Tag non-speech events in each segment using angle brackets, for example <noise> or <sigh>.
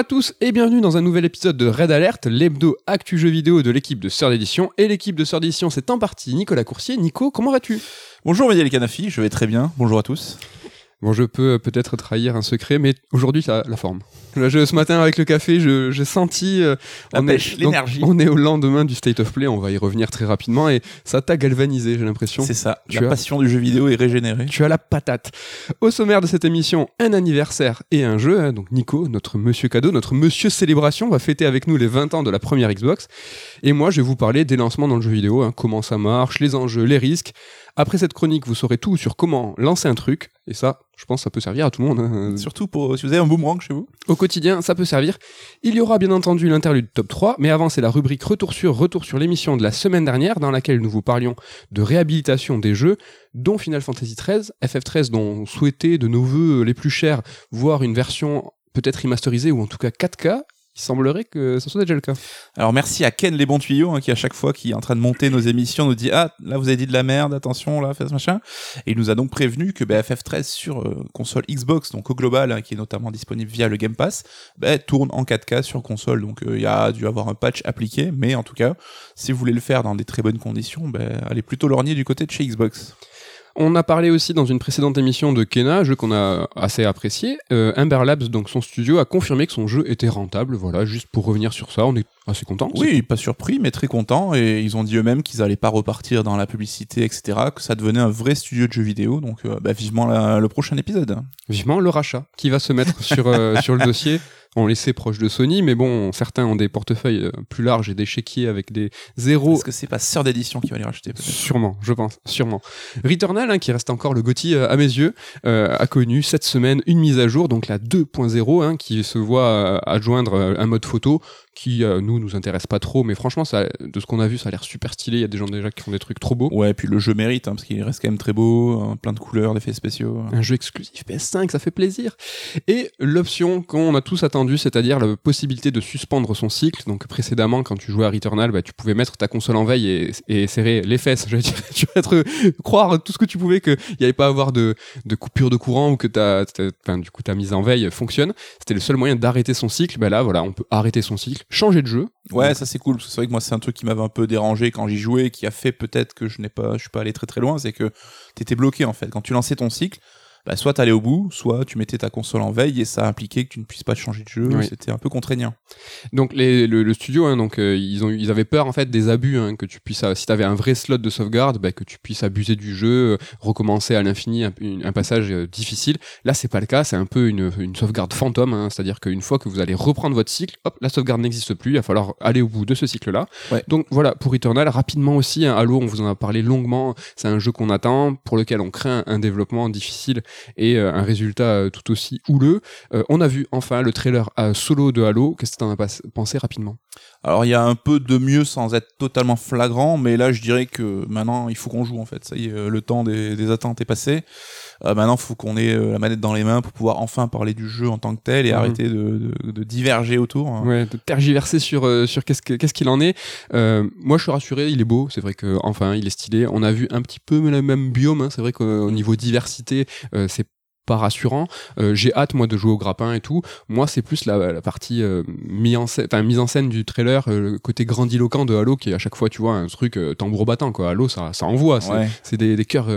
à tous et bienvenue dans un nouvel épisode de Red Alert, l'hebdo actu jeu vidéo de l'équipe de Sœur d'édition. Et l'équipe de Sœur d'édition, c'est en partie Nicolas Coursier. Nico, comment vas-tu? Bonjour Médiel Canafi, je vais très bien. Bonjour à tous. Bon, je peux euh, peut-être trahir un secret, mais aujourd'hui, ça a la forme. Là, je, ce matin, avec le café, je- j'ai senti... euh, La on pêche, l'énergie. On est au lendemain du State of Play, on va y revenir très rapidement, et ça t'a galvanisé, j'ai l'impression. C'est ça, Tu la as- passion du jeu vidéo est régénérée. Tu as la patate. Au sommaire de cette émission, un anniversaire et un jeu. hein. Donc Nico, notre monsieur cadeau, notre monsieur célébration, va fêter avec nous les 20 ans de la première Xbox. Et moi, je vais vous parler des lancements dans le jeu vidéo, hein, comment ça marche, les enjeux, les risques. Après cette chronique, vous saurez tout sur comment lancer un truc. Et ça, je pense, ça peut servir à tout le monde. hein. Surtout pour si vous avez un boomerang chez vous. Au quotidien, ça peut servir. Il y aura bien entendu l'interlude top 3, mais avant, c'est la rubrique Retour sur Retour sur l'émission de la semaine dernière, dans laquelle nous vous parlions de réhabilitation des jeux, dont Final Fantasy XIII, FF13, dont on souhaitait de nos voeux les plus chers voir une version peut-être remasterisée ou en tout cas 4K. Il semblerait que ce soit déjà le cas. Alors merci à Ken les bons tuyaux hein, qui à chaque fois qui est en train de monter nos émissions nous dit ah là vous avez dit de la merde attention là faites ce machin et il nous a donc prévenu que bah, FF13 sur euh, console Xbox donc au global hein, qui est notamment disponible via le Game Pass bah, tourne en 4K sur console donc euh, il y a dû avoir un patch appliqué mais en tout cas si vous voulez le faire dans des très bonnes conditions bah, allez plutôt lorgner du côté de chez Xbox. On a parlé aussi dans une précédente émission de Kena, jeu qu'on a assez apprécié. Euh, Labs, donc son studio, a confirmé que son jeu était rentable. Voilà, juste pour revenir sur ça, on est assez content. Oui, pas surpris, mais très content. Et ils ont dit eux-mêmes qu'ils allaient pas repartir dans la publicité, etc. Que ça devenait un vrai studio de jeux vidéo. Donc, euh, bah, vivement la- le prochain épisode. Vivement le rachat qui va se mettre sur, euh, <laughs> sur le dossier. On laissait proche de Sony, mais bon, certains ont des portefeuilles euh, plus larges et des chéquiers avec des zéros. Est-ce que c'est pas Sœur d'édition qui va les racheter Sûrement, je pense, sûrement. Returnal, hein, qui reste encore le GOTY euh, à mes yeux, euh, a connu cette semaine une mise à jour, donc la 2.0, hein, qui se voit adjoindre un mode photo qui, euh, nous, nous intéresse pas trop, mais franchement, ça, de ce qu'on a vu, ça a l'air super stylé. Il y a des gens déjà qui font des trucs trop beaux. Ouais, puis le jeu mérite, hein, parce qu'il reste quand même très beau, hein, plein de couleurs, d'effets spéciaux. Un jeu exclusif PS5, ça fait plaisir. Et l'option qu'on a tous attendu, c'est-à-dire la possibilité de suspendre son cycle. Donc précédemment, quand tu jouais à Returnal, bah, tu pouvais mettre ta console en veille et, et serrer les fesses. <laughs> Je veux dire, tu vas être, croire tout ce que tu pouvais qu'il n'y allait pas avoir de, de coupure de courant ou que ta, ta- du coup, ta mise en veille fonctionne. C'était le seul moyen d'arrêter son cycle. Bah là, voilà, on peut arrêter son cycle, changer de jeu. Ouais, ça c'est cool. parce que C'est vrai que moi c'est un truc qui m'avait un peu dérangé quand j'y jouais, qui a fait peut-être que je n'ai pas, je suis pas allé très très loin, c'est que t'étais bloqué en fait. Quand tu lançais ton cycle, bah, soit t'allais au bout, soit tu mettais ta console en veille et ça impliquait que tu ne puisses pas changer de jeu. Oui. C'était un peu contraignant. Donc les, le, le studio, hein, donc euh, ils ont, eu- ils avaient peur en fait des abus, hein, que tu puisses, euh, si t'avais un vrai slot de sauvegarde, bah, que tu puisses abuser du jeu, euh, recommencer à l'infini un, passage euh, difficile. Là, c'est pas le cas, c'est un peu une, une sauvegarde fantôme, hein, c'est-à-dire qu'une fois que vous allez reprendre votre cycle, hop, la sauvegarde n'existe plus, il va falloir aller au bout de ce cycle-là. Ouais. Donc voilà, pour Eternal, rapidement aussi, hein, Halo, on vous en a parlé longuement, c'est un jeu qu'on attend, pour lequel on craint un développement difficile et euh, un résultat euh, tout aussi houleux. Euh, on a vu enfin le trailer solo de Halo, qu'est-ce que t'en as pas- pensé rapidement? Alors il y a un peu de mieux sans être totalement flagrant, mais là je dirais que maintenant il faut qu'on joue en fait. Ça y est, euh, le temps des, des attentes est passé. Euh, maintenant il faut qu'on ait euh, la manette dans les mains pour pouvoir enfin parler du jeu en tant que tel et Mhm. arrêter de, de- de diverger autour. hein. Ouais, de tergiverser sur sur qu'est-ce que- qu'est-ce qu'il en est. Euh, moi, je suis rassuré, il est beau. C'est vrai que enfin, il est stylé. On a vu un petit peu le même biome. hein. C'est vrai qu'au niveau diversité, euh, c'est pas rassurant. Euh, J'ai hâte moi de jouer au grappin et tout. Moi, c'est plus la, la partie euh, mise en scène, enfin mise en scène du trailer, euh, le côté grandiloquent de Halo, qui est à chaque fois, tu vois, un truc tambour battant quoi. Halo, ça ça envoie. C'est Ouais. c'est des, des cœurs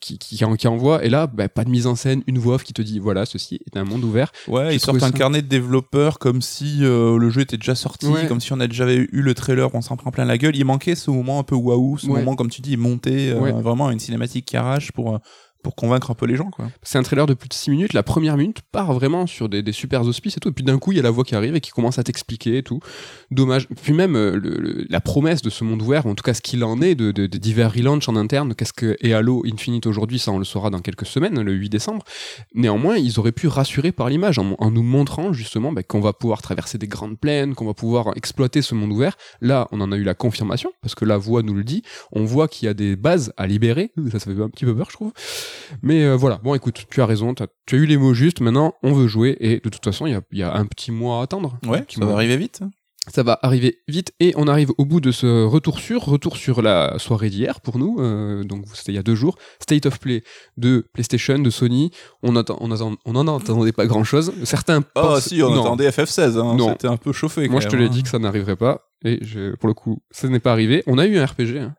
qui, qui, qui envoient. Et là, bah, pas de mise en scène, une voix off qui te dit voilà, ceci est un monde ouvert. Ouais, ils sortent un ça- carnet de développeurs comme si euh, le jeu était déjà sorti, Ouais. comme si on a déjà eu le trailer, on s'en prend plein la gueule. Il manquait ce moment un peu waouh, ce Ouais. moment comme tu dis, monté, euh, Ouais. vraiment une cinématique qui arrache pour euh, pour convaincre un peu les gens quoi. C'est un trailer de plus de 6 minutes. La première minute part vraiment sur des, des super auspices et tout. Et puis d'un coup, il y a la voix qui arrive et qui commence à t'expliquer et tout. Dommage. Puis même euh, le- le- la promesse de ce monde ouvert, ou en tout cas ce qu'il en est, de, de- de divers relaunch en interne, qu'est-ce que est Halo Infinite aujourd'hui, ça on le saura dans quelques semaines, le 8 décembre. Néanmoins, ils auraient pu rassurer par l'image en, en nous montrant justement bah, qu'on va pouvoir traverser des grandes plaines, qu'on va pouvoir exploiter ce monde ouvert. Là, on en a eu la confirmation parce que la voix nous le dit. On voit qu'il y a des bases à libérer. Ça, ça fait un petit peu peur, je trouve. Mais euh, voilà, bon écoute, tu as raison, tu as eu les mots justes, maintenant on veut jouer, et de toute façon, il y a, il y a un petit mois à attendre. Ouais, ça va arriver vite. Ça va arriver vite et on arrive au bout de ce retour sur, retour sur la soirée d'hier pour nous, euh, donc c'était il y a deux jours, State of Play de PlayStation, de Sony, on, attend, on, attend, on en attendait pas grand chose. Certains Oh pensent- si, on non. attendait FF16, hein, Non. c'était un peu chauffé. Moi je te l'ai hein. dit que ça n'arriverait pas et je- pour le coup ça n'est pas arrivé. On a eu un RPG, hein.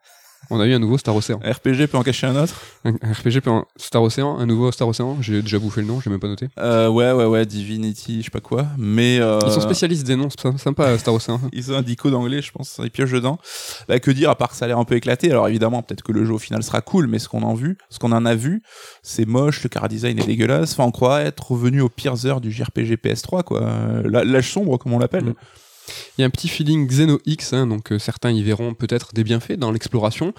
On a eu un nouveau Star Ocean. RPG peut en cacher un autre Un, un RPG puis un Star Ocean, un nouveau Star Ocean, j'ai déjà bouffé le nom, j'ai même pas noté. euh, Ouais, ouais, ouais, Divinity, je sais pas quoi. Mais euh, Ils sont spécialistes des noms, c'est sympa Star Ocean. <laughs> Ils ont un dico d'anglais, je pense, ils piochent dedans. Bah, que dire, à part que ça a l'air un peu éclaté. Alors évidemment, peut-être que le jeu au final sera cool, mais ce qu'on en vu, ce qu'on en a vu, c'est moche, le car design est dégueulasse. Enfin, on croit être revenu aux pires heures du JRPG PS3, quoi. Euh, L'âge sombre, comme on l'appelle. Mm. Il y a un petit feeling Xeno X, hein, donc euh, certains y verront peut-être des bienfaits dans l'exploration,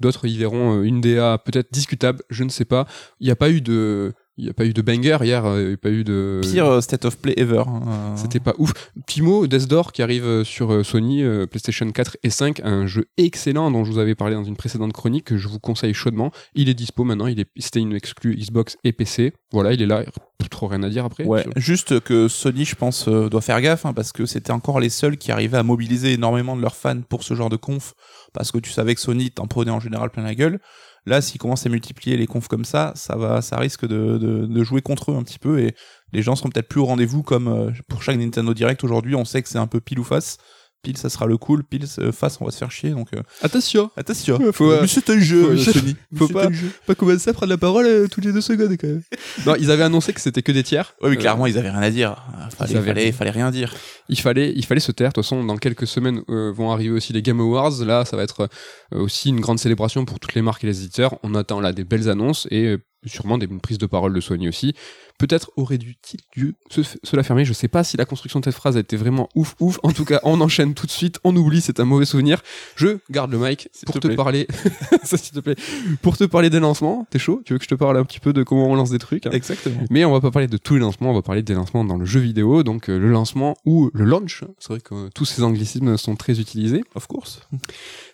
d'autres y verront euh, une DA peut-être discutable, je ne sais pas. Il n'y a pas eu de, il y a pas eu de banger hier, euh, il n'y a pas eu de. Pire euh, state of play ever. hein. Euh, C'était pas ouf. Petit mot, Death Door qui arrive euh, sur Sony, PlayStation 4 et 5, un jeu excellent dont je vous avais parlé dans une précédente chronique que je vous conseille chaudement. Il est dispo maintenant, il est, c'était une exclue Xbox et PC. Voilà, il est là. Plus trop rien à dire après. Ouais, juste que Sony, je pense, euh, doit faire gaffe, hein, parce que c'était encore les seuls qui arrivaient à mobiliser énormément de leurs fans pour ce genre de conf, parce que tu savais que Sony t'en prenait en général plein la gueule. Là, s'ils commencent à multiplier les confs comme ça, ça va, ça risque de, jouer contre eux un petit peu, et les gens seront peut-être plus au rendez-vous, comme euh, pour chaque Nintendo Direct aujourd'hui, on sait que c'est un peu pile ou face. Pile, ça sera le cool, pile, euh, face, on va se faire chier, donc euh, Attention, attention. Faut, euh, Mais c'est un jeu, faut- euh, Sony. faut pas- jeu. pas commencer à prendre la parole euh, toutes les deux secondes quand même. <laughs> non, ils avaient annoncé que c'était que des tiers. Ouais, mais Euh, clairement, ils avaient rien à dire. Fallait, avaient fallait, rien. fallait rien dire. il fallait, il fallait se taire. De toute façon, dans quelques semaines euh, vont arriver aussi les Game Awards. Là, ça va être euh, aussi une grande célébration pour toutes les marques et les éditeurs. On attend là des belles annonces et euh, sûrement des prises de parole de Sony aussi. Peut-être aurait-il dû se, se la fermer. Je sais pas si la construction de cette phrase a été vraiment ouf ouf. En tout cas, on enchaîne tout de suite. On oublie, c'est un mauvais souvenir. Je garde le mic pour te parler. <laughs> Ça, s'il te plaît. Pour te parler des lancements. T'es chaud? Tu veux que je te parle un petit peu de comment on lance des trucs? Hein Exactement. mais on va pas parler de tous les lancements, on va parler des lancements dans le jeu vidéo, donc euh, le lancement ou le launch. C'est vrai que euh, tous ces anglicismes sont très utilisés. Of course.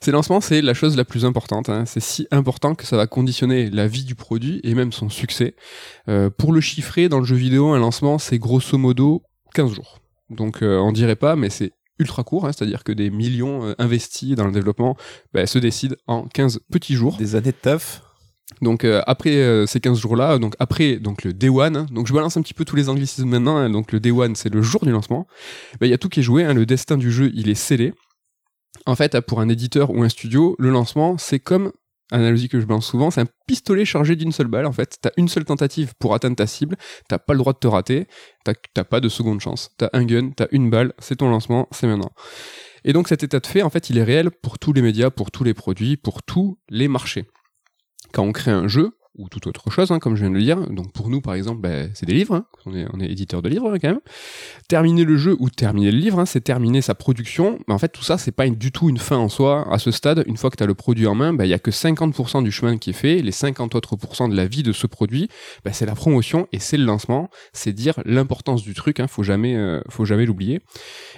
Ces lancements, c'est la chose la plus importante. hein. C'est si important que ça va conditionner la vie du produit et même son succès. Euh, pour le dans le jeu vidéo, un lancement, c'est grosso modo 15 jours. Donc euh, on dirait pas, mais c'est ultra court, hein, c'est-à-dire que des millions euh, investis dans le développement bah, se décident en 15 petits jours. Des années de taf. Donc euh, après euh, ces 15 jours-là, donc après donc le day one, hein, donc je balance un petit peu tous les anglicismes maintenant, hein, donc le day one c'est le jour du lancement, Ben, il y a tout qui est joué, hein, le destin du jeu il est scellé. En fait, pour un éditeur ou un studio, le lancement c'est comme, analogie que je balance souvent, c'est un pistolet chargé d'une seule balle en fait, t'as une seule tentative pour atteindre ta cible, t'as pas le droit de te rater, t'as t'as pas de seconde chance, t'as un gun, t'as une balle, c'est ton lancement, c'est maintenant. Et donc cet état de fait, en fait, il est réel pour tous les médias, pour tous les produits, pour tous les marchés. Quand on crée un jeu ou toute autre chose, hein, comme je viens de le dire. Donc pour nous, par exemple, ben, c'est des livres. hein. On, est, on éditeur de livres hein, quand même. Terminer le jeu ou terminer le livre, c'est terminer sa production. Mais en fait, tout ça, c'est pas du tout une fin en soi. À ce stade, une fois que tu as le produit en main, ben, il y a que 50% du chemin qui est fait. Les 50 autres de la vie de ce produit, ben, c'est la promotion et c'est le lancement. C'est dire l'importance du truc. Faut jamais, euh, faut jamais l'oublier.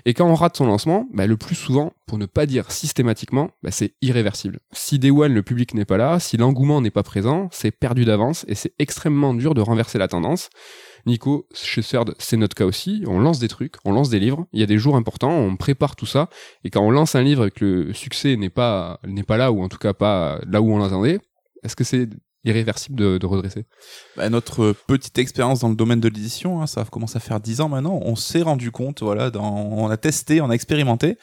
Et quand on rate son lancement, bah, le plus souvent, pour ne pas dire systématiquement, bah, c'est irréversible. Si Day One, le public n'est pas là, si l'engouement n'est pas présent, c'est perdu d'avance et c'est extrêmement dur de renverser la tendance. Nico, chez CERD, c'est notre cas aussi. On lance des trucs, on lance des livres. Il y a des jours importants, on prépare tout ça. Et quand on lance un livre et que le succès n'est pas là, ou en tout cas pas là où on l'attendait, est-ce que c'est irréversible de, redresser Bah, notre petite expérience dans le domaine de l'édition, hein, ça commence à faire 10 ans maintenant, on s'est rendu compte, voilà, on a testé, on a expérimenté.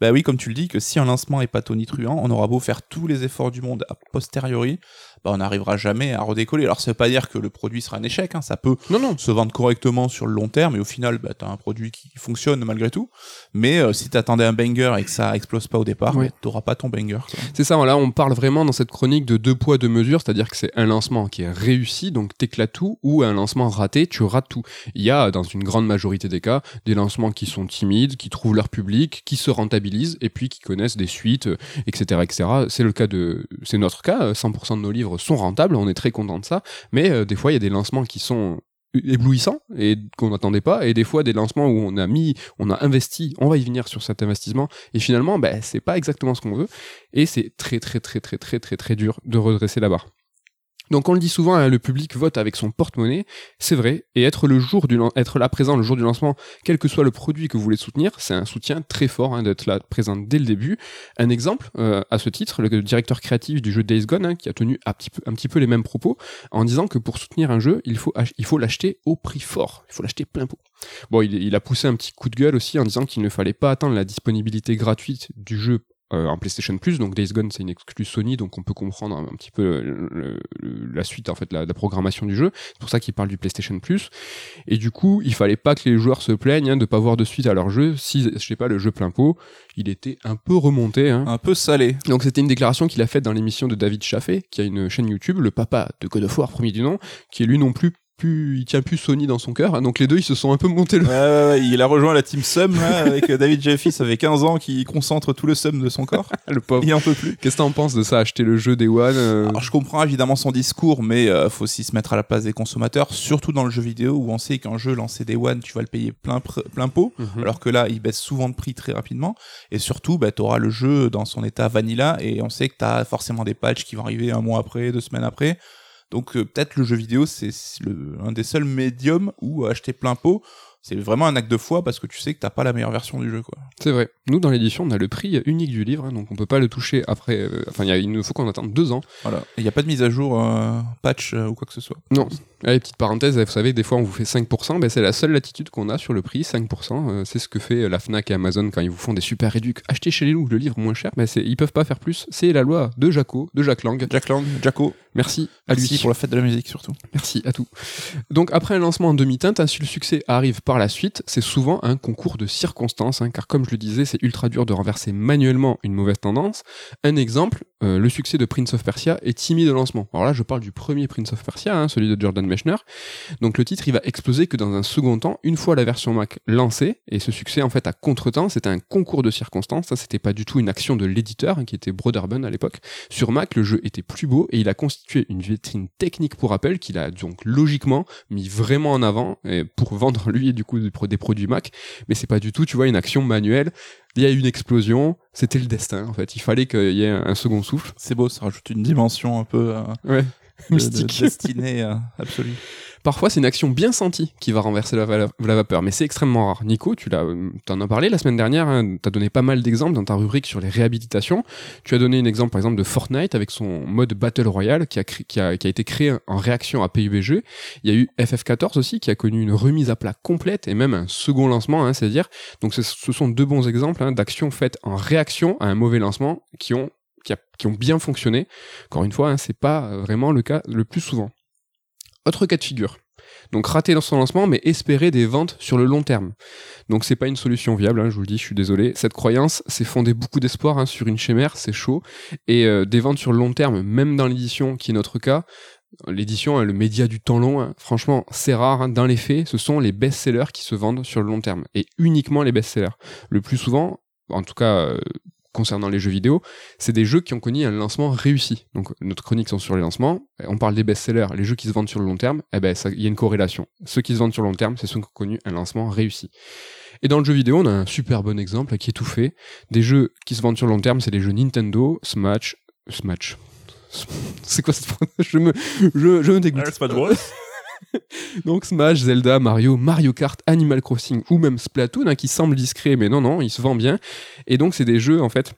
Bah oui, comme tu le dis, que si un lancement est pas tonitruant, on aura beau faire tous les efforts du monde a posteriori, bah on n'arrivera jamais à redécoller. Alors ça veut pas dire que le produit sera un échec, hein, ça peut Non, non. se vendre correctement sur le long terme et au final bah, t'as un produit qui fonctionne malgré tout mais euh, si t'attendais un banger et que ça explose pas au départ Oui. bah, t'auras pas ton banger. C'est ça, là on parle vraiment dans cette chronique de deux poids, deux mesures, c'est-à-dire que c'est un lancement qui est réussi, donc t'éclates tout, ou un lancement raté, tu rates tout. Il y a, dans une grande majorité des cas, des lancements qui sont timides, qui trouvent leur public, qui se rentabilisent, et puis qui connaissent des suites, euh, etc., etc. C'est le cas de, c'est notre cas, euh, 100% de nos livres sont rentables, on est très content de ça, mais euh, des fois il y a des lancements qui sont éblouissants et qu'on n'attendait pas et des fois des lancements où on a mis on a investi on va y venir sur cet investissement et finalement ben c'est pas exactement ce qu'on veut et c'est très très très très très très très dur de redresser la barre Donc on le dit souvent, hein, le public vote avec son porte-monnaie, c'est vrai, et être le jour du être là présent le jour du lancement, quel que soit le produit que vous voulez soutenir, c'est un soutien très fort hein, d'être là présent dès le début. Un exemple euh, à ce titre, le directeur créatif du jeu Days Gone, hein, qui a tenu un petit, peu, les mêmes propos, en disant que pour soutenir un jeu, il faut l'acheter au prix fort, il faut l'acheter plein pot. Bon, il a poussé un petit coup de gueule aussi en disant qu'il ne fallait pas attendre la disponibilité gratuite du jeu euh, en PlayStation Plus. Donc Days Gone, c'est une exclue Sony, donc on peut comprendre un, un petit peu le- le- le- la suite, en fait, la, la programmation du jeu. C'est pour ça qu'il parle du PlayStation Plus. Et du coup, il fallait pas que les joueurs se plaignent hein, de pas voir de suite à leur jeu. Si, je sais pas, le jeu plein pot, il était un peu remonté. Hein. Un peu salé. Donc c'était une déclaration qu'il a faite dans l'émission de David Chaffé, qui a une chaîne YouTube, le papa de God of War, premier du nom, qui est lui non plus plus, il tient plus Sony dans son cœur. hein. Donc les deux, ils se sont un peu montés le Ouais, ouais, ouais, il a rejoint la team Sum là, avec euh, David Jeffy, ça fait 15 ans qu'il concentre tout le Sum de son corps. <laughs> le pauvre. Il en peut plus. Qu'est-ce que t'en penses de ça, acheter le jeu Day One euh, Alors je comprends évidemment son discours, mais euh, faut aussi se mettre à la place des consommateurs, surtout dans le jeu vidéo où on sait qu'un jeu lancé Day One, tu vas le payer plein, plein pot, mhm. alors que là, il baisse souvent de prix très rapidement. Et surtout, bah, tu auras le jeu dans son état vanilla, et on sait que tu as forcément des patchs qui vont arriver un mois après, deux semaines après. Donc euh, peut-être le jeu vidéo, c'est un des seuls médiums où acheter plein pot, c'est vraiment un acte de foi parce que tu sais que t'as pas la meilleure version du jeu. quoi. C'est vrai. Nous, dans l'édition, on a le prix unique du livre, hein, donc on peut pas le toucher après. euh, Enfin, il y a- il nous faut qu'on attende deux ans. Voilà. Il n'y a pas de mise à jour, euh, patch euh, ou quoi que ce soit. Non. Allez, petite parenthèse, vous savez, des fois on vous fait 5%, ben c'est la seule latitude qu'on a sur le prix, 5%. euh, c'est ce que fait la Fnac et Amazon quand ils vous font des super réducs. Achetez chez les loups le livre moins cher, mais c'est, ils peuvent pas faire plus. C'est la loi de Jaco, de Jack Lang. Jack Lang, Jacko, Merci à lui. merci pour la fête de la musique surtout. Merci à tout. Donc après un lancement en demi-teinte, hein, si le succès arrive par la suite, c'est souvent un concours de circonstances, hein, car comme je le disais, c'est ultra dur de renverser manuellement une mauvaise tendance. Un exemple, euh, le succès de Prince of Persia est timide au lancement. Alors là, je parle du premier Prince of Persia, hein, celui de Jordan Mechner. Donc le titre, il va exploser que dans un second temps, une fois la version Mac lancée, et ce succès en fait à contre-temps, c'était un concours de circonstances, ça c'était pas du tout une action de l'éditeur, hein, qui était Broderbund à l'époque. Sur Mac, le jeu était plus beau, et il a constitué une vitrine technique pour Apple, qu'il a donc logiquement mis vraiment en avant, et pour <laughs> vendre lui du coup des pro- des produits Mac, mais c'est pas du tout, tu vois, une action manuelle. Il y a eu une explosion, c'était le destin en fait, il fallait qu'il y ait un, un second souffle. C'est beau, ça rajoute une dimension un peu euh, Ouais. <laughs> Mystique. de destinée euh, absolue. Parfois, c'est une action bien sentie qui va renverser la, vapeur, mais c'est extrêmement rare. Nico, tu l'as, euh, t'en as parlé la semaine dernière, hein, t'as donné pas mal d'exemples dans ta rubrique sur les réhabilitations. Tu as donné un exemple, par exemple, de Fortnite avec son mode Battle Royale qui a, cré- qui a, qui a été créé en réaction à PUBG. Il y a eu FF14 aussi qui a connu une remise à plat complète et même un second lancement, hein, c'est-à-dire. Donc, ce, ce sont deux bons exemples hein, d'actions faites en réaction à un mauvais lancement qui ont, qui, ont bien fonctionné. Encore une fois, hein, c'est pas vraiment le cas le plus souvent. Autre cas de figure. Donc rater dans son lancement, mais espérer des ventes sur le long terme. Donc c'est pas une solution viable, hein, je vous le dis, je suis désolé. Cette croyance, c'est fondé beaucoup d'espoir hein, sur une chimère, c'est chaud. Et euh, des ventes sur le long terme, même dans l'édition, qui est notre cas, l'édition, hein, le média du temps long, hein, franchement, c'est rare. Dans les faits, ce sont les best-sellers qui se vendent sur le long terme. Et uniquement les best-sellers. Le plus souvent, en tout cas... euh, concernant les jeux vidéo, c'est des jeux qui ont connu un lancement réussi. Donc notre chronique sont sur les lancements, on parle des best-sellers, les jeux qui se vendent sur le long terme, eh ben il y a une corrélation. Ceux qui se vendent sur le long terme, c'est ceux qui ont connu un lancement réussi. Et dans le jeu vidéo, on a un super bon exemple qui est tout fait. Des jeux qui se vendent sur le long terme, c'est les jeux Nintendo, Smash, Smash. <laughs> C'est quoi cette phrase? Je me, je, je me dégoûte. <laughs> <laughs> Donc Smash, Zelda, Mario, Mario Kart, Animal Crossing ou même Splatoon, hein, qui semblent discrets, mais non, non, ils se vendent bien. Et donc c'est des jeux en fait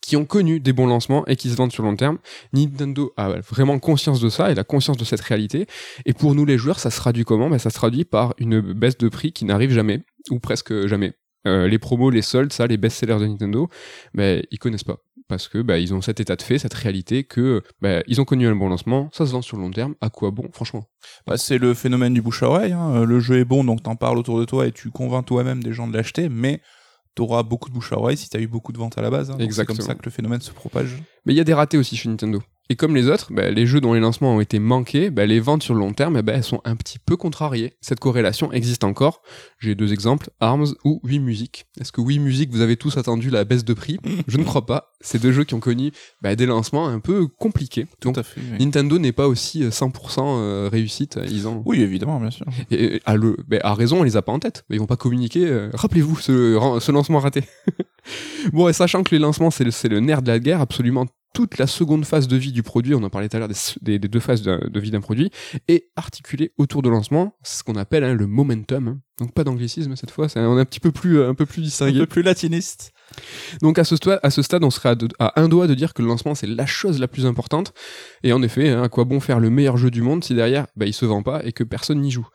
qui ont connu des bons lancements et qui se vendent sur long terme. Nintendo a vraiment conscience de ça et la conscience de cette réalité. Et pour nous les joueurs, ça se traduit comment? Ben, Ça se traduit par une baisse de prix qui n'arrive jamais, ou presque jamais. Euh, les promos, les soldes, ça, les best-sellers de Nintendo, ben, ils connaissent pas. Parce que ben, ils ont cet état de fait, cette réalité que ils ont connu un bon lancement, ça se vend sur le long terme, à quoi bon, franchement? Bah, c'est le phénomène du bouche à oreille. hein. Euh, Le jeu est bon, donc t'en parles autour de toi et tu convaincs toi-même des gens de l'acheter, mais t'auras beaucoup de bouche à oreille si t'as eu beaucoup de ventes à la base. hein. Donc C'est Exactement. comme ça que le phénomène se propage. Mais il y a des ratés aussi chez Nintendo. Et comme les autres, bah, les jeux dont les lancements ont été manqués, bah, les ventes sur le long terme, eh ben, elles sont un petit peu contrariées. Cette corrélation existe encore. J'ai deux exemples, ARMS ou Wii Music. Est-ce que Wii Music, vous avez tous attendu la baisse de prix? Je ne crois pas. C'est deux jeux qui ont connu bah, des lancements un peu compliqués. Donc Tout à fait. oui. Nintendo n'est pas aussi euh, 100% euh, réussite. Ils ont... Oui, évidemment, bien sûr. Et, à, le, bah, à raison, on les a pas en tête. Ils vont pas communiquer. euh, Rappelez-vous ce, ce lancement raté. <laughs> bon, et sachant que les lancements, c'est le, c'est le nerf de la guerre, absolument toute la seconde phase de vie du produit, on en parlait tout à l'heure des, des, deux phases de, de vie d'un produit, est articulée autour de lancement, c'est ce qu'on appelle hein, le momentum. hein. Donc pas d'anglicisme cette fois, c'est- on est un petit peu plus, un peu plus Un distingué. peu plus latiniste. Donc à ce, stade, à ce stade, on serait à, à un doigt de dire que le lancement c'est la chose la plus importante. Et en effet, hein, à quoi bon faire le meilleur jeu du monde si derrière bah, il se vend pas et que personne n'y joue?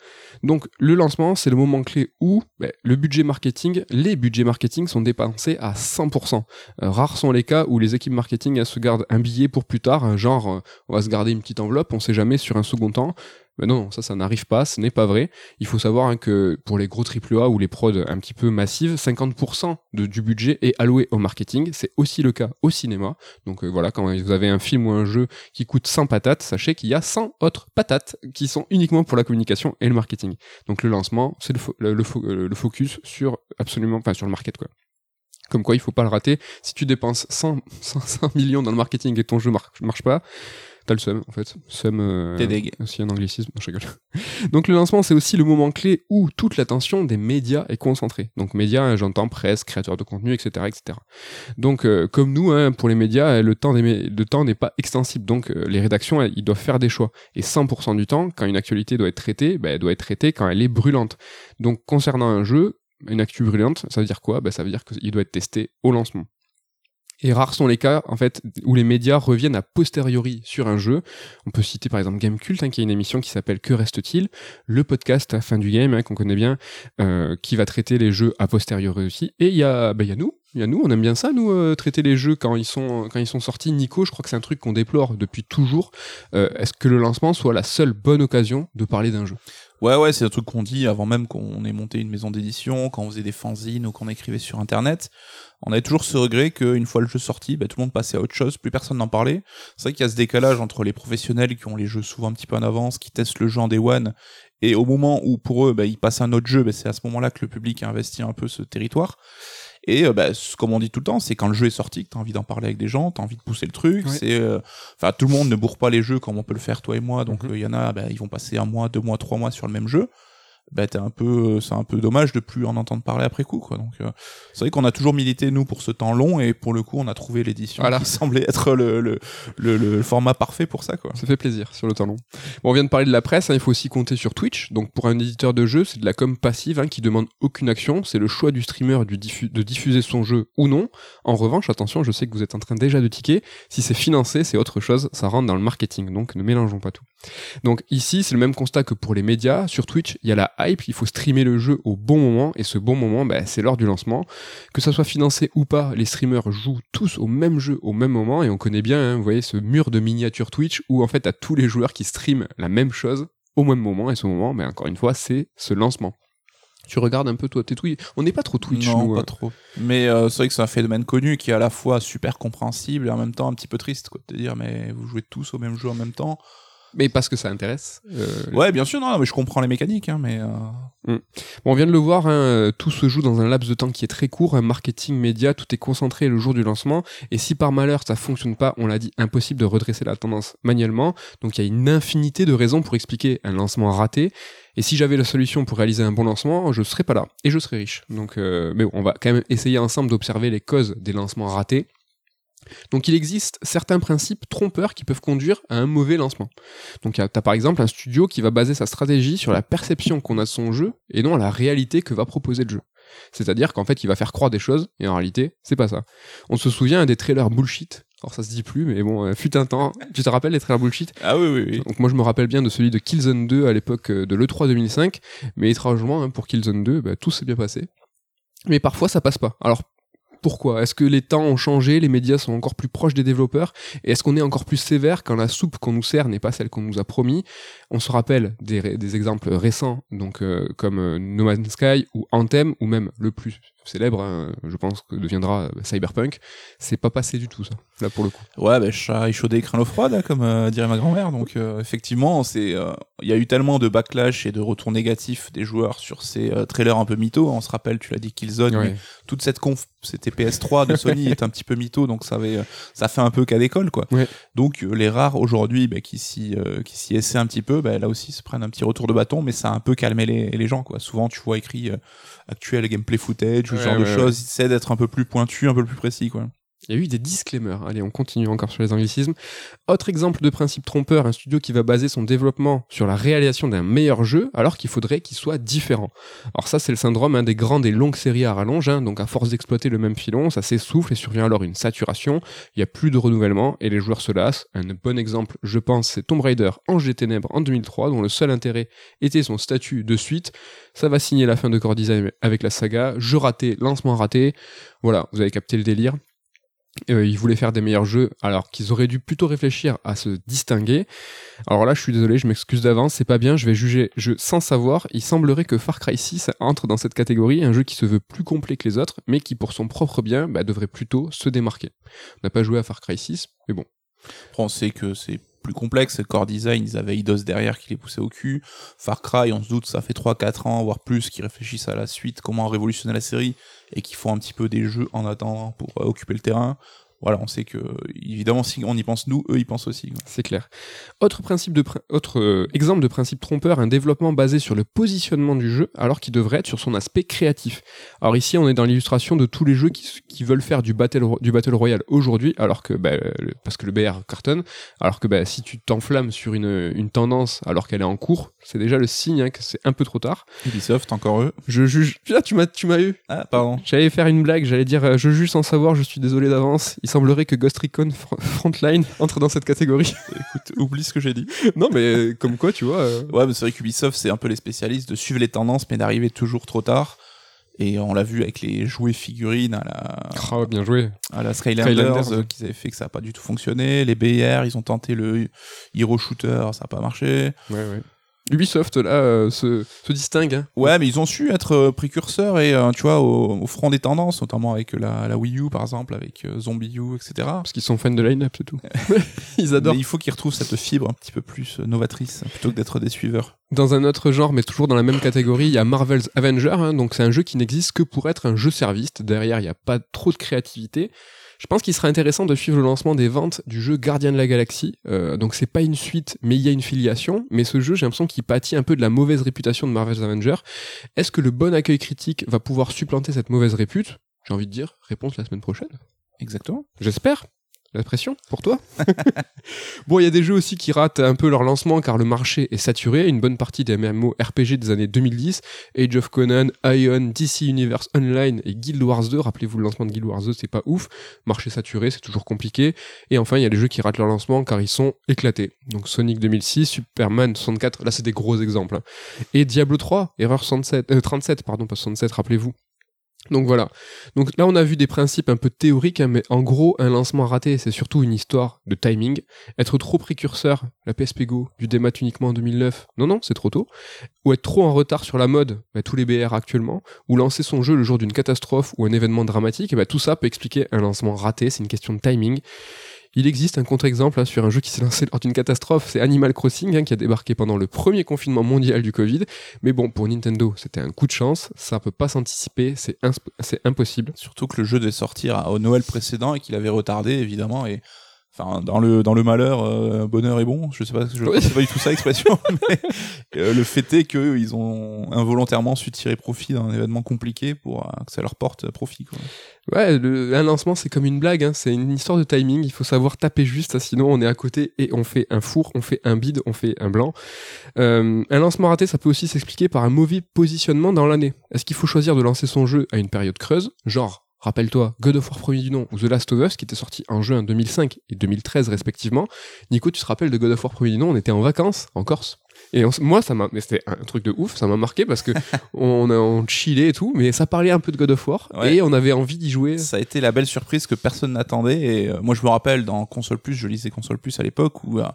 Donc le lancement c'est le moment clé où bah, le budget marketing, les budgets marketing sont dépensés à 100%. Euh, rares sont les cas où les équipes marketing se gardent un billet pour plus tard, hein, genre euh, on va se garder une petite enveloppe, on sait jamais sur un second temps. Mais non, ça, ça n'arrive pas, ce n'est pas vrai. Il faut savoir hein, que pour les gros AAA ou les prods un petit peu massives, 50% de- du budget est alloué au marketing. C'est aussi le cas au cinéma. Donc euh, voilà, quand vous avez un film ou un jeu qui coûte 100 patates, sachez qu'il y a 100 autres patates qui sont uniquement pour la communication et le marketing. Donc le lancement, c'est euh, le focus sur absolument, enfin sur le market quoi. Comme quoi, il faut pas le rater. Si tu dépenses 100, 100, 100 millions dans le marketing et ton jeu mar- marche pas, t'as le seum en fait. Seum. Euh, T'es deg. aussi un anglicisme, non, je rigole. <laughs> Donc le lancement, c'est aussi le moment clé où toute l'attention des médias est concentrée. Donc médias, j'entends presse, créateurs de contenu, etc., etc. Donc euh, comme nous, hein, pour les médias, le temps des mé- le temps n'est pas extensible. Donc euh, les rédactions, elles, ils doivent faire des choix. Et 100% du temps, quand une actualité doit être traitée, ben, elle doit être traitée quand elle est brûlante. Donc concernant un jeu, une actu brûlante, ça veut dire quoi? Ben, Ça veut dire qu'il doit être testé au lancement. Et rares sont les cas, en fait, où les médias reviennent à posteriori sur un jeu. On peut citer par exemple Gamecult, hein, qui a une émission qui s'appelle Que reste-t-il? Le podcast à fin du game, hein, qu'on connaît bien, euh, qui va traiter les jeux a posteriori aussi. Et il y a, bah, y a nous, il y a nous, on aime bien ça, nous, euh, traiter les jeux quand ils sont, quand ils sont sortis. Nico, je crois que c'est un truc qu'on déplore depuis toujours. Euh, Est-ce que le lancement soit la seule bonne occasion de parler d'un jeu? Ouais, ouais, c'est un truc qu'on dit avant même qu'on ait monté une maison d'édition, quand on faisait des fanzines ou qu'on écrivait sur Internet. On avait toujours ce regret qu'une fois le jeu sorti, bah, tout le monde passait à autre chose, plus personne n'en parlait. C'est vrai qu'il y a ce décalage entre les professionnels qui ont les jeux souvent un petit peu en avance, qui testent le jeu en day one, et au moment où pour eux, bah, ils passent à un autre jeu, bah, c'est à ce moment-là que le public a investi un peu ce territoire. Et euh, bah, comme on dit tout le temps, c'est quand le jeu est sorti que t'as envie d'en parler avec des gens, t'as envie de pousser le truc. C'est, euh, enfin, tout le monde ne bourre pas les jeux comme on peut le faire toi et moi. Donc, il Mhm. y en a, bah, ils vont passer un mois, deux mois, trois mois sur le même jeu. Bah, t'es un peu, c'est un peu dommage de plus en entendre parler après coup, quoi. Donc, euh, c'est vrai qu'on a toujours milité nous pour ce temps long et pour le coup, on a trouvé l'édition Voilà. qui <laughs> semblait être le, le, le, le format parfait pour ça, quoi. Ça fait plaisir sur le temps long. Bon, on vient de parler de la presse, hein, il faut aussi compter sur Twitch. Donc pour un éditeur de jeu, c'est de la com passive hein, qui demande aucune action. C'est le choix du streamer du diffu- de diffuser son jeu ou non. En revanche, attention, je sais que vous êtes en train déjà de tiquer. Si c'est financé, c'est autre chose. Ça rentre dans le marketing. Donc ne mélangeons pas tout. Donc ici, c'est le même constat que pour les médias. Sur Twitch, il y a la hype. Il faut streamer le jeu au bon moment. Et ce bon moment, bah, c'est lors du lancement. Que ça soit financé ou pas, les streamers jouent tous au même jeu au même moment. Et on connaît bien, hein, vous voyez, ce mur de miniatures Twitch où en fait, t'as tous les joueurs qui streament la même chose au même moment. Et ce moment, mais encore une fois, c'est ce lancement. Tu regardes un peu toi tes Twitch. On n'est pas trop Twitch, non, nous. pas hein. trop. Mais euh, c'est vrai que c'est un phénomène connu qui est à la fois super compréhensible et en même temps un petit peu triste, quoi. De te dire, mais vous jouez tous au même jeu en même temps. Mais parce que ça intéresse. Euh, Ouais, bien sûr, non, mais je comprends les mécaniques, hein, mais. euh, Bon, on vient de le voir, hein, euh, tout se joue dans un laps de temps qui est très court, un marketing média, tout est concentré le jour du lancement, et si par malheur ça fonctionne pas, on l'a dit, impossible de redresser la tendance manuellement, donc il y a une infinité de raisons pour expliquer un lancement raté, et si j'avais la solution pour réaliser un bon lancement, je serais pas là, et je serais riche. Donc, euh, mais bon, on va quand même essayer ensemble d'observer les causes des lancements ratés. Donc il existe certains principes trompeurs qui peuvent conduire à un mauvais lancement. Donc tu as par exemple un studio qui va baser sa stratégie sur la perception qu'on a de son jeu et non à la réalité que va proposer le jeu. C'est-à-dire qu'en fait il va faire croire des choses et en réalité c'est pas ça. On se souvient des trailers bullshit. Alors ça se dit plus mais bon, euh, fut un temps. Tu te rappelles les trailers bullshit? Ah oui, oui, oui. donc moi je me rappelle bien de celui de Killzone 2 à l'époque euh, de l'E3 2005, mais étrangement hein, pour Killzone 2, bah, tout s'est bien passé. Mais parfois ça passe pas. Alors pourquoi? Est-ce que les temps ont changé, les médias sont encore plus proches des développeurs, et est-ce qu'on est encore plus sévère quand la soupe qu'on nous sert n'est pas celle qu'on nous a promis? On se rappelle des, exemples récents, donc euh, comme euh, No Man's Sky ou Anthem, ou même le plus célèbre, hein, je pense que deviendra euh, Cyberpunk. C'est pas passé du tout ça, là pour le coup. Ouais, bah, chat échaudé, craint l'eau froide, comme euh, dirait ma grand-mère. Donc, euh, effectivement, c'est, euh, il y a eu tellement de backlash et de retours négatifs des joueurs sur ces trailers un peu mythos. On se rappelle, tu l'as dit, Killzone, Ouais. mais toute cette conf, c'était PS3 de Sony <laughs> est un petit peu mytho, donc ça avait, ça fait un peu cas d'école, quoi. Ouais. Donc, les rares aujourd'hui, bah, qui s'y, qui s'y essaient un petit peu, bah, là aussi, se prennent un petit retour de bâton, mais ça a un peu calmé les, les gens, quoi. Souvent, tu vois écrit actuel gameplay footage ou ce genre de choses, ils essaient d'être un peu plus pointu, un peu plus précis, quoi. Il y a eu des disclaimers. Allez, on continue encore sur les anglicismes. Autre exemple de principe trompeur, un studio qui va baser son développement sur la réalisation d'un meilleur jeu alors qu'il faudrait qu'il soit différent. Alors ça, c'est le syndrome hein, des grandes et longues séries à rallonge. hein. donc à force d'exploiter le même filon, ça s'essouffle et survient alors une saturation. Il n'y a plus de renouvellement et les joueurs se lassent. Un bon exemple, je pense, c'est Tomb Raider Ange des Ténèbres en 2003, dont le seul intérêt était son statut de suite. Ça va signer la fin de Core Design avec la saga. Jeu raté, lancement raté. Voilà, vous avez capté le délire. Euh, ils voulaient faire des meilleurs jeux alors qu'ils auraient dû plutôt réfléchir à se distinguer. Alors là, je suis désolé, je m'excuse d'avance, c'est pas bien, je vais juger je, sans savoir. Il semblerait que Far Cry 6 entre dans cette catégorie, un jeu qui se veut plus complet que les autres, mais qui pour son propre bien bah, devrait plutôt se démarquer. On n'a pas joué à Far Cry 6, mais bon. On sait que c'est plus complexe. Core Design, ils avaient Eidos derrière qui les poussait au cul. Far Cry, on se doute, ça fait 3-4 ans, voire plus, qu'ils réfléchissent à la suite, comment révolutionner la série, et qui font un petit peu des jeux en attendant pour euh, occuper le terrain. Voilà, on sait que, évidemment, si on y pense nous, eux, ils pensent aussi. C'est clair. Autre, principe de autre euh, exemple de principe trompeur, un développement basé sur le positionnement du jeu alors qu'il devrait être sur son aspect créatif. Alors ici, on est dans l'illustration de tous les jeux qui, qui veulent faire du battle, du battle royale aujourd'hui, alors que bah, le- parce que le BR cartonne, alors que bah, si tu t'enflammes sur une, une tendance alors qu'elle est en cours, c'est déjà le signe hein, que c'est un peu trop tard. Ubisoft, encore eux. Je juge. Là, tu m'as, tu m'as eu. Ah, pardon. J'allais faire une blague, j'allais dire euh, je juge sans savoir, je suis désolé d'avance. Semblerait que Ghost Recon Fr- Frontline entre dans cette catégorie. Écoute, oublie ce que j'ai dit. <laughs> non, mais comme quoi, tu vois. euh, Ouais, mais c'est vrai qu'Ubisoft, c'est un peu les spécialistes de suivre les tendances, mais d'arriver toujours trop tard. Et on l'a vu avec les jouets figurines à la, ouais, bien joué. à la Skylanders, euh, qu'ils avaient fait que ça n'a pas du tout fonctionné. Les BR, ils ont tenté le Hero Shooter, ça n'a pas marché. Ouais, ouais. Ubisoft, là, euh, se, se distingue. hein. Ouais, mais ils ont su être euh, précurseurs et, euh, tu vois, au, au front des tendances, notamment avec la, la Wii U, par exemple, avec Zombie U, etc. Parce qu'ils sont fans de line-up, c'est tout. <laughs> Ils adorent. Mais il faut qu'ils retrouvent cette fibre un petit peu plus novatrice, plutôt que d'être des suiveurs. Dans un autre genre, mais toujours dans la même catégorie, il y a Marvel's Avenger. hein, donc c'est un jeu qui n'existe que pour être un jeu service. Derrière, il n'y a pas trop de créativité. Je pense qu'il serait intéressant de suivre le lancement des ventes du jeu Gardien de la Galaxie. Euh, donc c'est pas une suite, mais il y a une filiation. Mais ce jeu, j'ai l'impression qu'il pâtit un peu de la mauvaise réputation de Marvel's Avenger. Est-ce que le bon accueil critique va pouvoir supplanter cette mauvaise répute? J'ai envie de dire, réponse la semaine prochaine. Exactement. J'espère. La pression pour toi. <laughs> bon, il y a des jeux aussi qui ratent un peu leur lancement car le marché est saturé. Une bonne partie des MMO RPG des années 2010, Age of Conan, Ion, DC Universe Online et Guild Wars 2. Rappelez-vous, le lancement de Guild Wars 2, c'est pas ouf. Marché saturé, c'est toujours compliqué. Et enfin, il y a des jeux qui ratent leur lancement car ils sont éclatés. Donc Sonic 2006, Superman 64, là c'est des gros exemples. hein. Et Diablo 3, Erreur 67, euh, 37, pardon, pas 67, rappelez-vous. Donc voilà. Donc là, on a vu des principes un peu théoriques, hein, mais en gros, un lancement raté, c'est surtout une histoire de timing. Être trop précurseur, la PSP Go, du démat uniquement en 2009, non, non, c'est trop tôt. Ou être trop en retard sur la mode, bah, tous les BR actuellement. Ou lancer son jeu le jour d'une catastrophe ou un événement dramatique, bah, tout ça peut expliquer un lancement raté, c'est une question de timing. Il existe un contre-exemple hein, sur un jeu qui s'est lancé lors d'une catastrophe, c'est Animal Crossing, hein, qui a débarqué pendant le premier confinement mondial du Covid. Mais bon, pour Nintendo, c'était un coup de chance, ça peut pas s'anticiper, c'est impossible. Surtout que le jeu devait sortir au Noël précédent et qu'il avait retardé, évidemment, enfin dans le dans le malheur, euh, bonheur est bon. Je sais pas, je Oui. sais pas du tout ça l'expression, <laughs> mais euh, le fait est que ils ont involontairement su tirer profit d'un événement compliqué pour euh, que ça leur porte profit. Quoi. Ouais, le- un lancement, c'est comme une blague, hein, c'est une histoire de timing, il faut savoir taper juste, hein, sinon on est à côté et on fait un four, on fait un bide, on fait un blanc. Euh, un lancement raté, ça peut aussi s'expliquer par un mauvais positionnement dans l'année. Est-ce qu'il faut choisir de lancer son jeu à une période creuse, genre Rappelle-toi, God of War premier du nom ou The Last of Us qui était sorti en jeu en 2005 et 2013 respectivement. Nico, tu te rappelles de God of War premier du nom? On était en vacances en Corse. Et on moi, ça m'a, mais c'était un truc de ouf, ça m'a marqué parce que <laughs> on a on chillait et tout, mais ça parlait un peu de God of War Ouais. et on avait envie d'y jouer. Ça a été la belle surprise que personne n'attendait. Et euh, moi, je me rappelle dans Console Plus, je lisais Console Plus à l'époque où euh,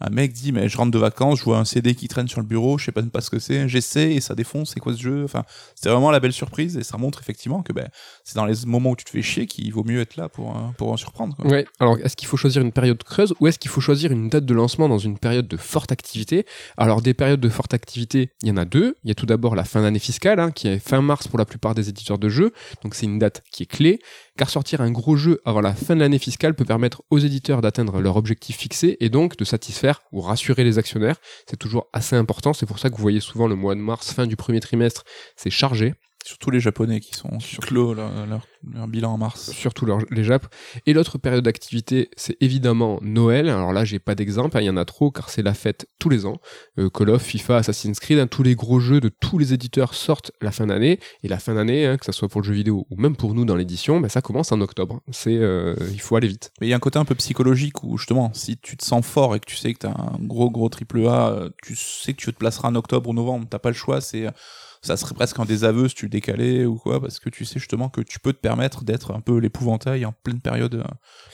un mec dit mais je rentre de vacances, je vois un CD qui traîne sur le bureau, je sais pas pas ce que c'est, j'essaie et ça défonce, c'est quoi ce jeu? Enfin, c'était vraiment la belle surprise et ça montre effectivement que ben c'est dans les moments où tu te fais chier qu'il vaut mieux être là pour euh, pour en surprendre. Quoi. Ouais. Alors, est-ce qu'il faut choisir une période creuse ou est-ce qu'il faut choisir une date de lancement dans une période de forte activité? Alors, des périodes de forte activité, il y en a deux. Il y a tout d'abord la fin d'année fiscale, hein, qui est fin mars pour la plupart des éditeurs de jeux. Donc, c'est une date qui est clé, car sortir un gros jeu avant la fin de l'année fiscale peut permettre aux éditeurs d'atteindre leur objectif fixé et donc de satisfaire ou rassurer les actionnaires. C'est toujours assez important. C'est pour ça que vous voyez souvent le mois de mars, fin du premier trimestre, c'est chargé. Surtout les Japonais qui sont qui clos leur, leur, leur bilan en mars. surtout leur- les Japs. Et l'autre période d'activité, c'est évidemment Noël. Alors là, j'ai pas d'exemple, hein, il y en a trop car c'est la fête tous les ans. Euh, Call of, FIFA, Assassin's Creed, hein, tous les gros jeux de tous les éditeurs sortent la fin d'année. Et la fin d'année, hein, que ça soit pour le jeu vidéo ou même pour nous dans l'édition, ben, ça commence en octobre. C'est, euh, il faut aller vite. Mais il y a un côté un peu psychologique où justement, si tu te sens fort et que tu sais que t'as un gros gros triple A, euh, tu sais que tu te placeras en octobre ou novembre, t'as pas le choix, c'est ça serait presque un désaveu si tu le décalais ou quoi, parce que tu sais justement que tu peux te permettre d'être un peu l'épouvantail en pleine période euh,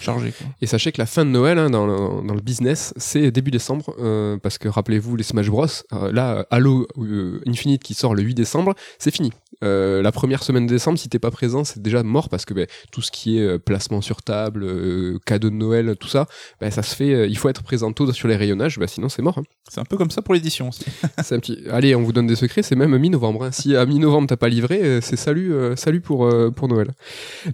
chargée. Et sachez que la fin de Noël hein, dans, le, business, c'est début décembre, euh, parce que rappelez-vous les Smash Bros. euh, là, Halo Infinite qui sort le 8 décembre, c'est fini. Euh, la première semaine de décembre, si t'es pas présent, c'est déjà mort parce que ben, tout ce qui est euh, placement sur table, euh, cadeau de Noël, tout ça, ben, ça se fait. euh, il faut être présent tôt sur les rayonnages, ben, sinon c'est mort. hein. C'est un peu comme ça pour l'édition aussi. <laughs> C'est un petit. Allez, on vous donne des secrets. C'est même mi-novembre. hein. Si à mi-novembre t'as pas livré, euh, c'est salut, euh, salut pour euh, pour Noël.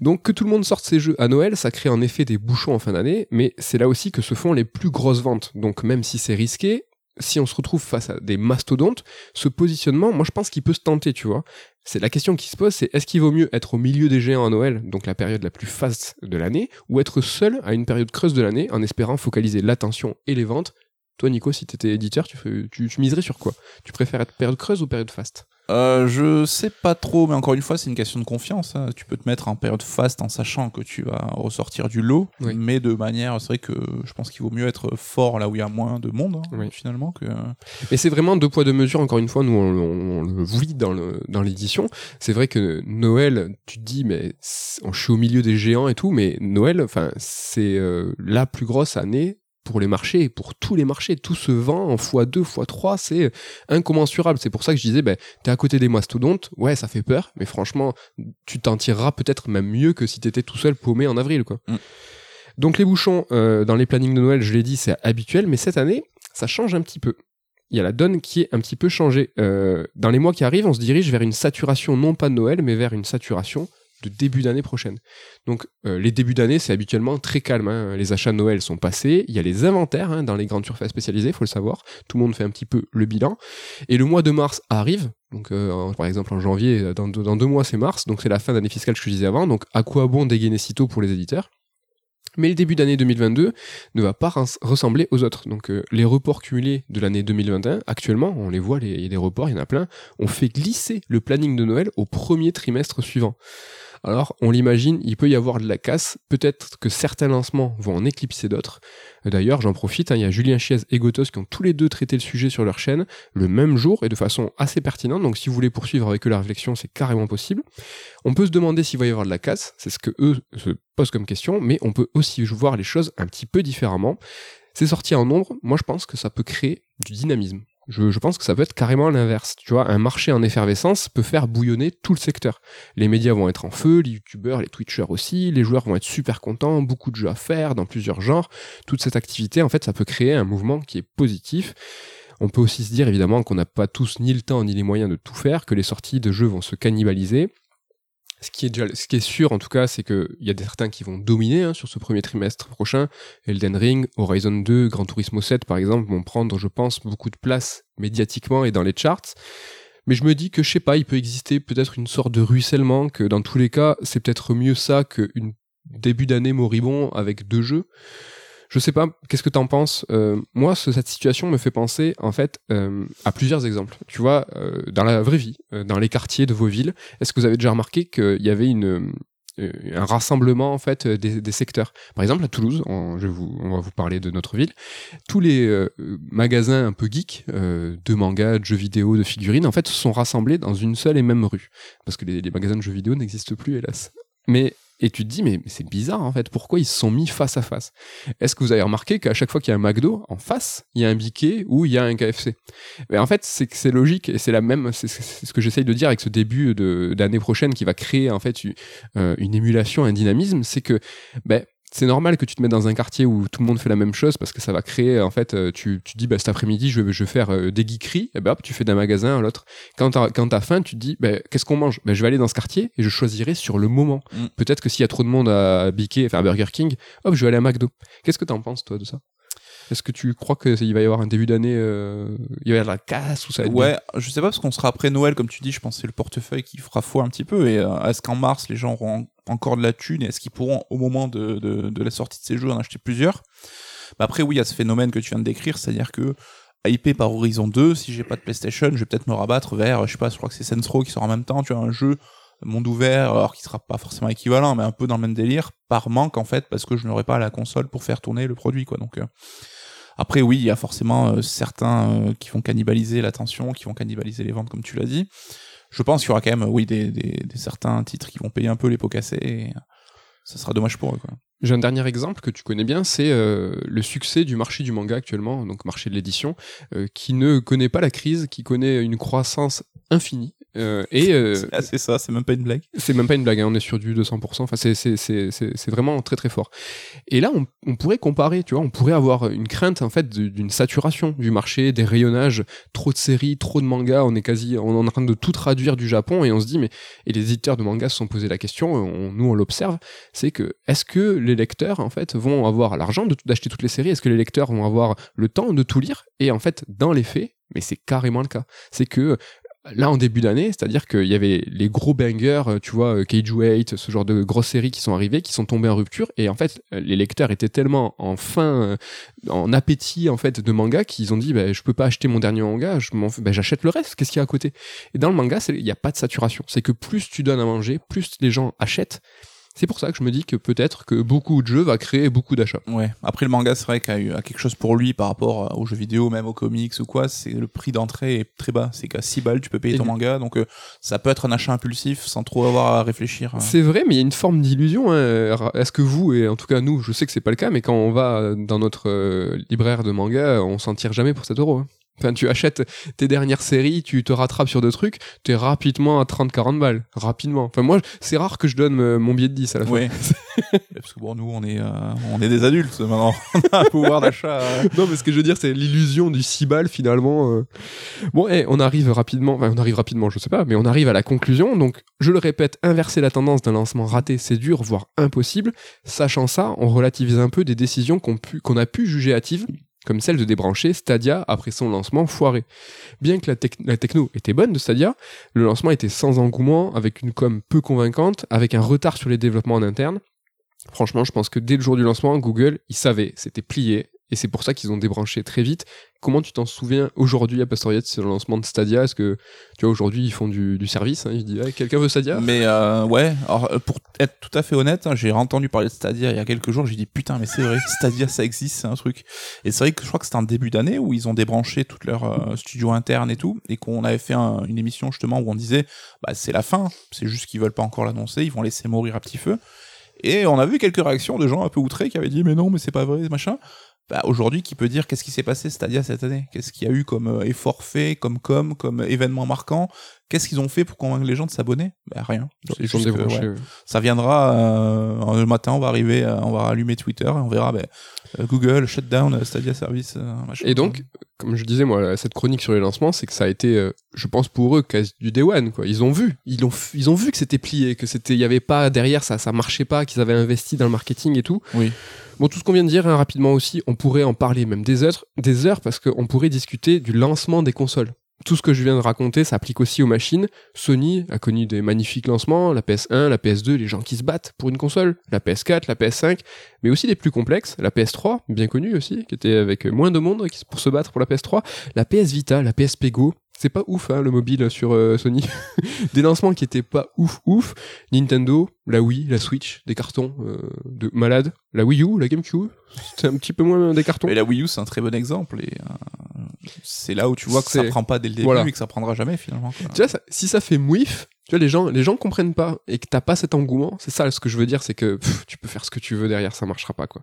Donc que tout le monde sorte ses jeux à Noël, ça crée en effet des bouchons en fin d'année, mais c'est là aussi que se font les plus grosses ventes. Donc même si c'est risqué, si on se retrouve face à des mastodontes, ce positionnement, moi je pense qu'il peut se tenter, tu vois. C'est la question qui se pose, c'est est-ce qu'il vaut mieux être au milieu des géants à Noël, donc la période la plus faste de l'année, ou être seul à une période creuse de l'année en espérant focaliser l'attention et les ventes? Toi, Nico, si t'étais éditeur, tu, tu, tu miserais sur quoi? Tu préfères être période creuse ou période faste? Euh, je sais pas trop, mais encore une fois, c'est une question de confiance. hein. Tu peux te mettre en période faste en sachant que tu vas ressortir du lot, Oui. mais de manière, c'est vrai que je pense qu'il vaut mieux être fort là où il y a moins de monde, hein, Oui. finalement, que. Mais c'est vraiment deux poids deux mesures. Encore une fois, nous on, on- on le vit dans le dans l'édition. C'est vrai que Noël, tu te dis mais c'est- je suis au milieu des géants et tout, mais Noël, enfin c'est euh, la plus grosse année pour les marchés, pour tous les marchés, tout se vend en x2, x3, c'est incommensurable. C'est pour ça que je disais, ben, t'es à côté des mastodontes, ouais, ça fait peur, mais franchement, tu t'en tireras peut-être même mieux que si t'étais tout seul paumé en avril, quoi. Mm. Donc les bouchons, euh, dans les plannings de Noël, je l'ai dit, c'est habituel, mais cette année, ça change un petit peu. Il y a la donne qui est un petit peu changée. Euh, dans les mois qui arrivent, on se dirige vers une saturation non pas de Noël, mais vers une saturation de début d'année prochaine. Donc euh, les débuts d'année, c'est habituellement très calme. hein. Les achats de Noël sont passés. Il y a les inventaires hein, dans les grandes surfaces spécialisées, faut le savoir. Tout le monde fait un petit peu le bilan. Et le mois de mars arrive. Donc euh, par exemple en janvier, euh, dans, deux- mois c'est mars, donc c'est la fin d'année fiscale que je disais avant. Donc à quoi bon dégainer si tôt pour les éditeurs? Mais le début d'année 2022 ne va pas res- ressembler aux autres. Donc les reports cumulés de l'année 2021, actuellement, on les voit, il y a des reports, il y en a plein, on fait glisser le planning de Noël au premier trimestre suivant. Alors, on l'imagine, il peut y avoir de la casse. Peut-être que certains lancements vont en éclipser d'autres. D'ailleurs, j'en profite, hein, il y a Julien Chiez et Gotos qui ont tous les deux traité le sujet sur leur chaîne le même jour et de façon assez pertinente. Donc, si vous voulez poursuivre avec eux la réflexion, c'est carrément possible. On peut se demander s'il va y avoir de la casse, c'est ce que eux se posent comme question, mais on peut aussi voir les choses un petit peu différemment. C'est sorti en nombre, moi je pense que ça peut créer du dynamisme. Je, pense que ça peut être carrément l'inverse. Tu vois, un marché en effervescence peut faire bouillonner tout le secteur. Les médias vont être en feu, les youtubeurs, les twitchers aussi, les joueurs vont être super contents, beaucoup de jeux à faire dans plusieurs genres. Toute cette activité, en fait, ça peut créer un mouvement qui est positif. On peut aussi se dire évidemment qu'on n'a pas tous ni le temps ni les moyens de tout faire, que les sorties de jeux vont se cannibaliser. Ce qui est sûr en tout cas, c'est qu'il y a certains qui vont dominer hein, sur ce premier trimestre prochain. Elden Ring, Horizon 2, Gran Turismo 7 par exemple vont prendre, je pense, beaucoup de place médiatiquement et dans les charts. Mais je me dis que je sais pas, il peut exister peut-être une sorte de ruissellement, que dans tous les cas, c'est peut-être mieux ça qu'une début d'année moribond avec deux jeux. Je sais pas, qu'est-ce que t'en penses Euh, Moi, ce- cette situation me fait penser en fait euh, à plusieurs exemples. Tu vois, euh, dans la vraie vie, dans les quartiers de vos villes, est-ce que vous avez déjà remarqué qu'il y avait une un rassemblement en fait des, secteurs? Par exemple à Toulouse, on, va vous parler de notre ville. Tous les magasins un peu geeks de mangas, de jeux vidéo, de figurines, en fait, se sont rassemblés dans une seule et même rue, parce que les, les magasins de jeux vidéo n'existent plus, hélas. Mais et tu te dis mais, c'est bizarre en fait, pourquoi ils se sont mis face à face? Est-ce que vous avez remarqué qu'à chaque fois qu'il y a un McDo en face, il y a un Biquet ou il y a un KFC mais en fait, c'est que c'est logique et c'est la même. C'est ce que j'essaye de dire avec ce début d'année prochaine qui va créer en fait une, euh, une émulation, un dynamisme. C'est que ben c'est normal que tu te mettes dans un quartier où tout le monde fait la même chose parce que ça va créer en fait euh, tu, tu dis bah, cet après-midi je vais, je vais faire euh, des geekeries. Et ben hop tu fais d'un magasin à l'autre. Quand t'as quand t'as faim tu te dis ben qu'est-ce qu'on mange? Ben je vais aller dans ce quartier et je choisirai sur le moment. Mm. peut-être que s'il y a trop de monde à Biquet enfin à Burger King hop je vais aller à McDo. Qu'est-ce que t'en penses toi de ça? Est-ce que tu crois qu'il va y avoir un début d'année, euh, il va y avoir de la casse ou ça va être Ouais, je sais pas parce qu'on sera après Noël, comme tu dis. Je pense que c'est le portefeuille qui fera foi un petit peu. Et euh, est-ce qu'en mars les gens auront encore de la thune et est-ce qu'ils pourront au moment de, de, de la sortie de ces jeux en acheter plusieurs? Bah Après, oui, il y a ce phénomène que tu viens de décrire, c'est-à-dire que hypé par Horizon 2, si j'ai pas de PlayStation, je vais peut-être me rabattre vers, je sais pas, je crois que c'est Saints Row qui sera en même temps, tu vois, un jeu monde ouvert, alors qui sera pas forcément équivalent, mais un peu dans le même délire, par manque en fait, parce que je n'aurai pas la console pour faire tourner le produit, quoi. Donc euh, après, oui, il y a forcément euh, certains euh, qui vont cannibaliser l'attention, qui vont cannibaliser les ventes, comme tu l'as dit. Je pense qu'il y aura quand même, oui, des, certains titres qui vont payer un peu les pots cassés. Et ça sera dommage pour eux. J'ai un dernier exemple que tu connais bien, c'est euh, le succès du marché du manga actuellement, donc marché de l'édition, euh, qui ne connaît pas la crise, qui connaît une croissance infinie. Euh, et <laughs> c'est ça, c'est même pas une blague. C'est même pas une blague, hein, on est sur du 200%. Enfin, c'est c'est c'est c'est vraiment très très fort. Et là, on, on, pourrait comparer, tu vois, on pourrait avoir une crainte en fait d'une saturation du marché, des rayonnages, trop de séries, trop de mangas. On est quasi, on est en train de tout traduire du Japon et on se dit mais et les éditeurs de mangas se sont posé la question, on, nous on l'observe, c'est que est-ce que les lecteurs en fait vont avoir l'argent d'acheter toutes les séries? Est-ce que les lecteurs vont avoir le temps de tout lire? Et en fait, dans les faits, mais c'est carrément le cas. C'est que là en début d'année, c'est-à-dire qu'il y avait les gros bangers, euh, tu vois, Cage Weight, ce genre de grosses séries qui sont arrivées, qui sont tombées en rupture, et en fait, les lecteurs étaient tellement en fin, euh, en appétit en fait de manga qu'ils ont dit, bah, je peux pas acheter mon dernier manga, bah, j'achète le reste. Qu'est-ce qu'il y a à côté? Et dans le manga, il n'y a pas de saturation. C'est que plus tu donnes à manger, plus les gens achètent. C'est pour ça que je me dis que peut-être que beaucoup de jeux va créer beaucoup d'achats. Ouais. Après le manga, c'est vrai qu'il y a quelque chose pour lui par rapport aux jeux vidéo, même aux comics ou quoi. C'est le prix d'entrée est très bas. C'est qu'à 6 balles, tu peux payer ton manga. Donc euh, ça peut être un achat impulsif sans trop avoir à réfléchir. hein. C'est vrai, mais il y a une forme d'illusion. hein. Est-ce que vous, et en tout cas nous, je sais que c'est pas le cas, mais quand on va dans notre euh, libraire de manga, on s'en tire jamais pour 7 euros. hein. Enfin, tu achètes tes dernières séries, tu te rattrapes sur deux trucs, t'es rapidement à 30-40 balles. Rapidement. Enfin, moi, c'est rare que je donne euh, mon billet de 10 à la fin. Ouais. <laughs> <laughs> Parce que bon, nous, on est, euh, on est des adultes maintenant. <laughs> on a un pouvoir d'achat. euh. non, mais ce que je veux dire, c'est l'illusion du 6 balles finalement. euh. Bon, eh, on arrive rapidement, enfin, on arrive rapidement, je sais pas, mais on arrive à la conclusion. Donc, je le répète, inverser la tendance d'un lancement raté, c'est dur, voire impossible. Sachant ça, on relativise un peu des décisions qu'on a pu juger hâtives comme celle de débrancher Stadia après son lancement foiré. Bien que la, tec- la techno était bonne de Stadia, le lancement était sans engouement, avec une com peu convaincante, avec un retard sur les développements en interne. Franchement, je pense que dès le jour du lancement, Google, ils savaient, c'était plié, et c'est pour ça qu'ils ont débranché très vite. Comment tu t'en souviens aujourd'hui à Pastoriette sur le lancement de Stadia? Est-ce que, tu vois, aujourd'hui, ils font du, service hein, Ils disent, quelqu'un veut Stadia? Mais euh, ouais, alors euh, pour être tout à fait honnête, hein, j'ai entendu parler de Stadia il y a quelques jours, j'ai dit putain mais c'est vrai, <laughs> Stadia ça existe, c'est un truc. Et c'est vrai que je crois que c'était en début d'année où ils ont débranché toute leur euh, studio interne et tout, et qu'on avait fait un- une émission justement où on disait bah c'est la fin, c'est juste qu'ils veulent pas encore l'annoncer, ils vont laisser mourir à petit feu. Et on a vu quelques réactions de gens un peu outrés qui avaient dit mais non mais c'est pas vrai machin. Bah, aujourd'hui, qui peut dire qu'est-ce qui s'est passé Stadia cette année? Qu'est-ce qu'il y a eu comme euh, effort fait, comme com, comme événement marquant? Qu'est-ce qu'ils ont fait pour convaincre les gens de s'abonner? Bah rien. C'est Ils ont juste que, débranché, ouais, ouais. ça viendra euh, le matin, on va arriver, euh, on va allumer Twitter et on verra ben, euh, Google shutdown euh, Stadia service euh, machin. Et donc, comme je disais, moi, cette chronique sur les lancements, c'est que ça a été, euh, je pense pour eux, quasi du day one, quoi. Ils ont vu, ils ont, ils ont vu que c'était plié, que c'était, il y avait pas derrière ça, ça marchait pas, qu'ils avaient investi dans le marketing et tout. Oui. Bon, tout ce qu'on vient de dire hein, rapidement aussi, on pourrait en parler même des heures, des heures, parce qu'on pourrait discuter du lancement des consoles. Tout ce que je viens de raconter s'applique aussi aux machines. Sony a connu des magnifiques lancements, la PS1, la PS2, les gens qui se battent pour une console, la PS4, la PS5, mais aussi des plus complexes, la PS3, bien connue aussi, qui était avec moins de monde pour se battre pour la PS3, la PS Vita, la PSP Go. C'est pas ouf, hein, le mobile sur euh, Sony. <laughs> des lancements qui étaient pas ouf, ouf. Nintendo, la Wii, la Switch, des cartons euh, de malades. La Wii U, la GameCube, <laughs> c'était un petit peu moins des cartons. Et la Wii U, c'est un très bon exemple. Et euh, c'est là où tu vois que ça prend pas dès le début voilà. et que ça prendra jamais finalement. quoi. Tu vois, ça- si ça fait mouif, tu vois, les gens, les gens comprennent pas et que t'as pas cet engouement, c'est ça ce que je veux dire, c'est que pff, tu peux faire ce que tu veux derrière, ça marchera pas, quoi.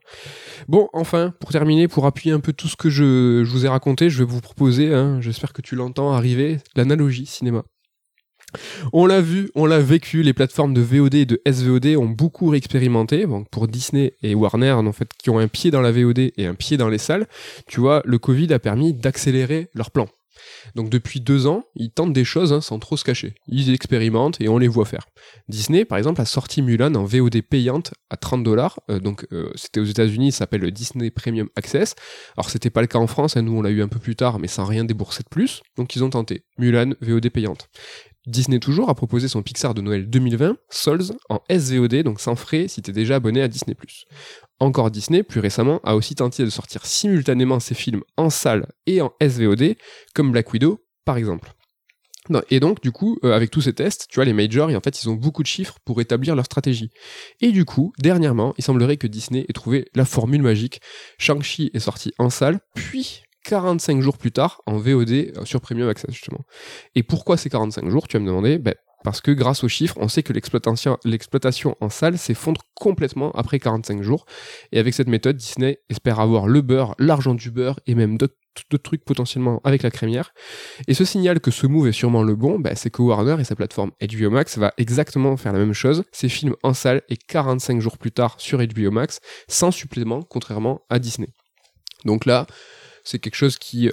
Bon, enfin, pour terminer, pour appuyer un peu tout ce que je, je vous ai raconté, je vais vous proposer, hein, j'espère que tu l'entends arriver, l'analogie cinéma. On l'a vu, on l'a vécu, les plateformes de VOD et de SVOD ont beaucoup réexpérimenté. Bon, pour Disney et Warner, en fait, qui ont un pied dans la VOD et un pied dans les salles, tu vois, le Covid a permis d'accélérer leur plan. Donc depuis deux ans, ils tentent des choses hein, sans trop se cacher. Ils expérimentent et on les voit faire. Disney, par exemple, a sorti Mulan en VOD payante à 30 dollars. donc euh, c'était aux États-Unis, ça s'appelle le Disney Premium Access. Alors c'était pas le cas en France, hein, nous on l'a eu un peu plus tard, mais sans rien débourser de plus. Donc ils ont tenté Mulan VOD payante. Disney toujours a proposé son Pixar de Noël 2020, Souls, en SVOD, donc sans frais si t'es déjà abonné à Disney+. Encore Disney, plus récemment, a aussi tenté de sortir simultanément ses films en salle et en SVOD, comme Black Widow par exemple. Et donc, du coup, euh, avec tous ces tests, tu vois, les majors, en fait, ils ont beaucoup de chiffres pour établir leur stratégie. Et du coup, dernièrement, il semblerait que Disney ait trouvé la formule magique. Shang-Chi est sorti en salle, puis 45 jours plus tard en VOD euh, sur Premium Access justement. Et pourquoi ces 45 jours Tu vas me demander, ben, parce que grâce aux chiffres, on sait que l'exploitation en salle s'effondre complètement après 45 jours. Et avec cette méthode, Disney espère avoir le beurre, l'argent du beurre et même d'autres trucs potentiellement avec la crémière. Et ce signal que ce move est sûrement le bon, ben, c'est que Warner et sa plateforme HBO Max va exactement faire la même chose, ces films en salle et 45 jours plus tard sur HBO Max, sans supplément, contrairement à Disney. Donc là, c'est quelque chose qui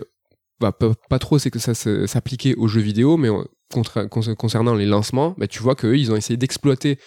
bah, pas, trop c'est que ça s'appliquait aux jeux vidéo, mais concernant les lancements, bah, tu vois qu'eux, ils ont essayé d'exploiter,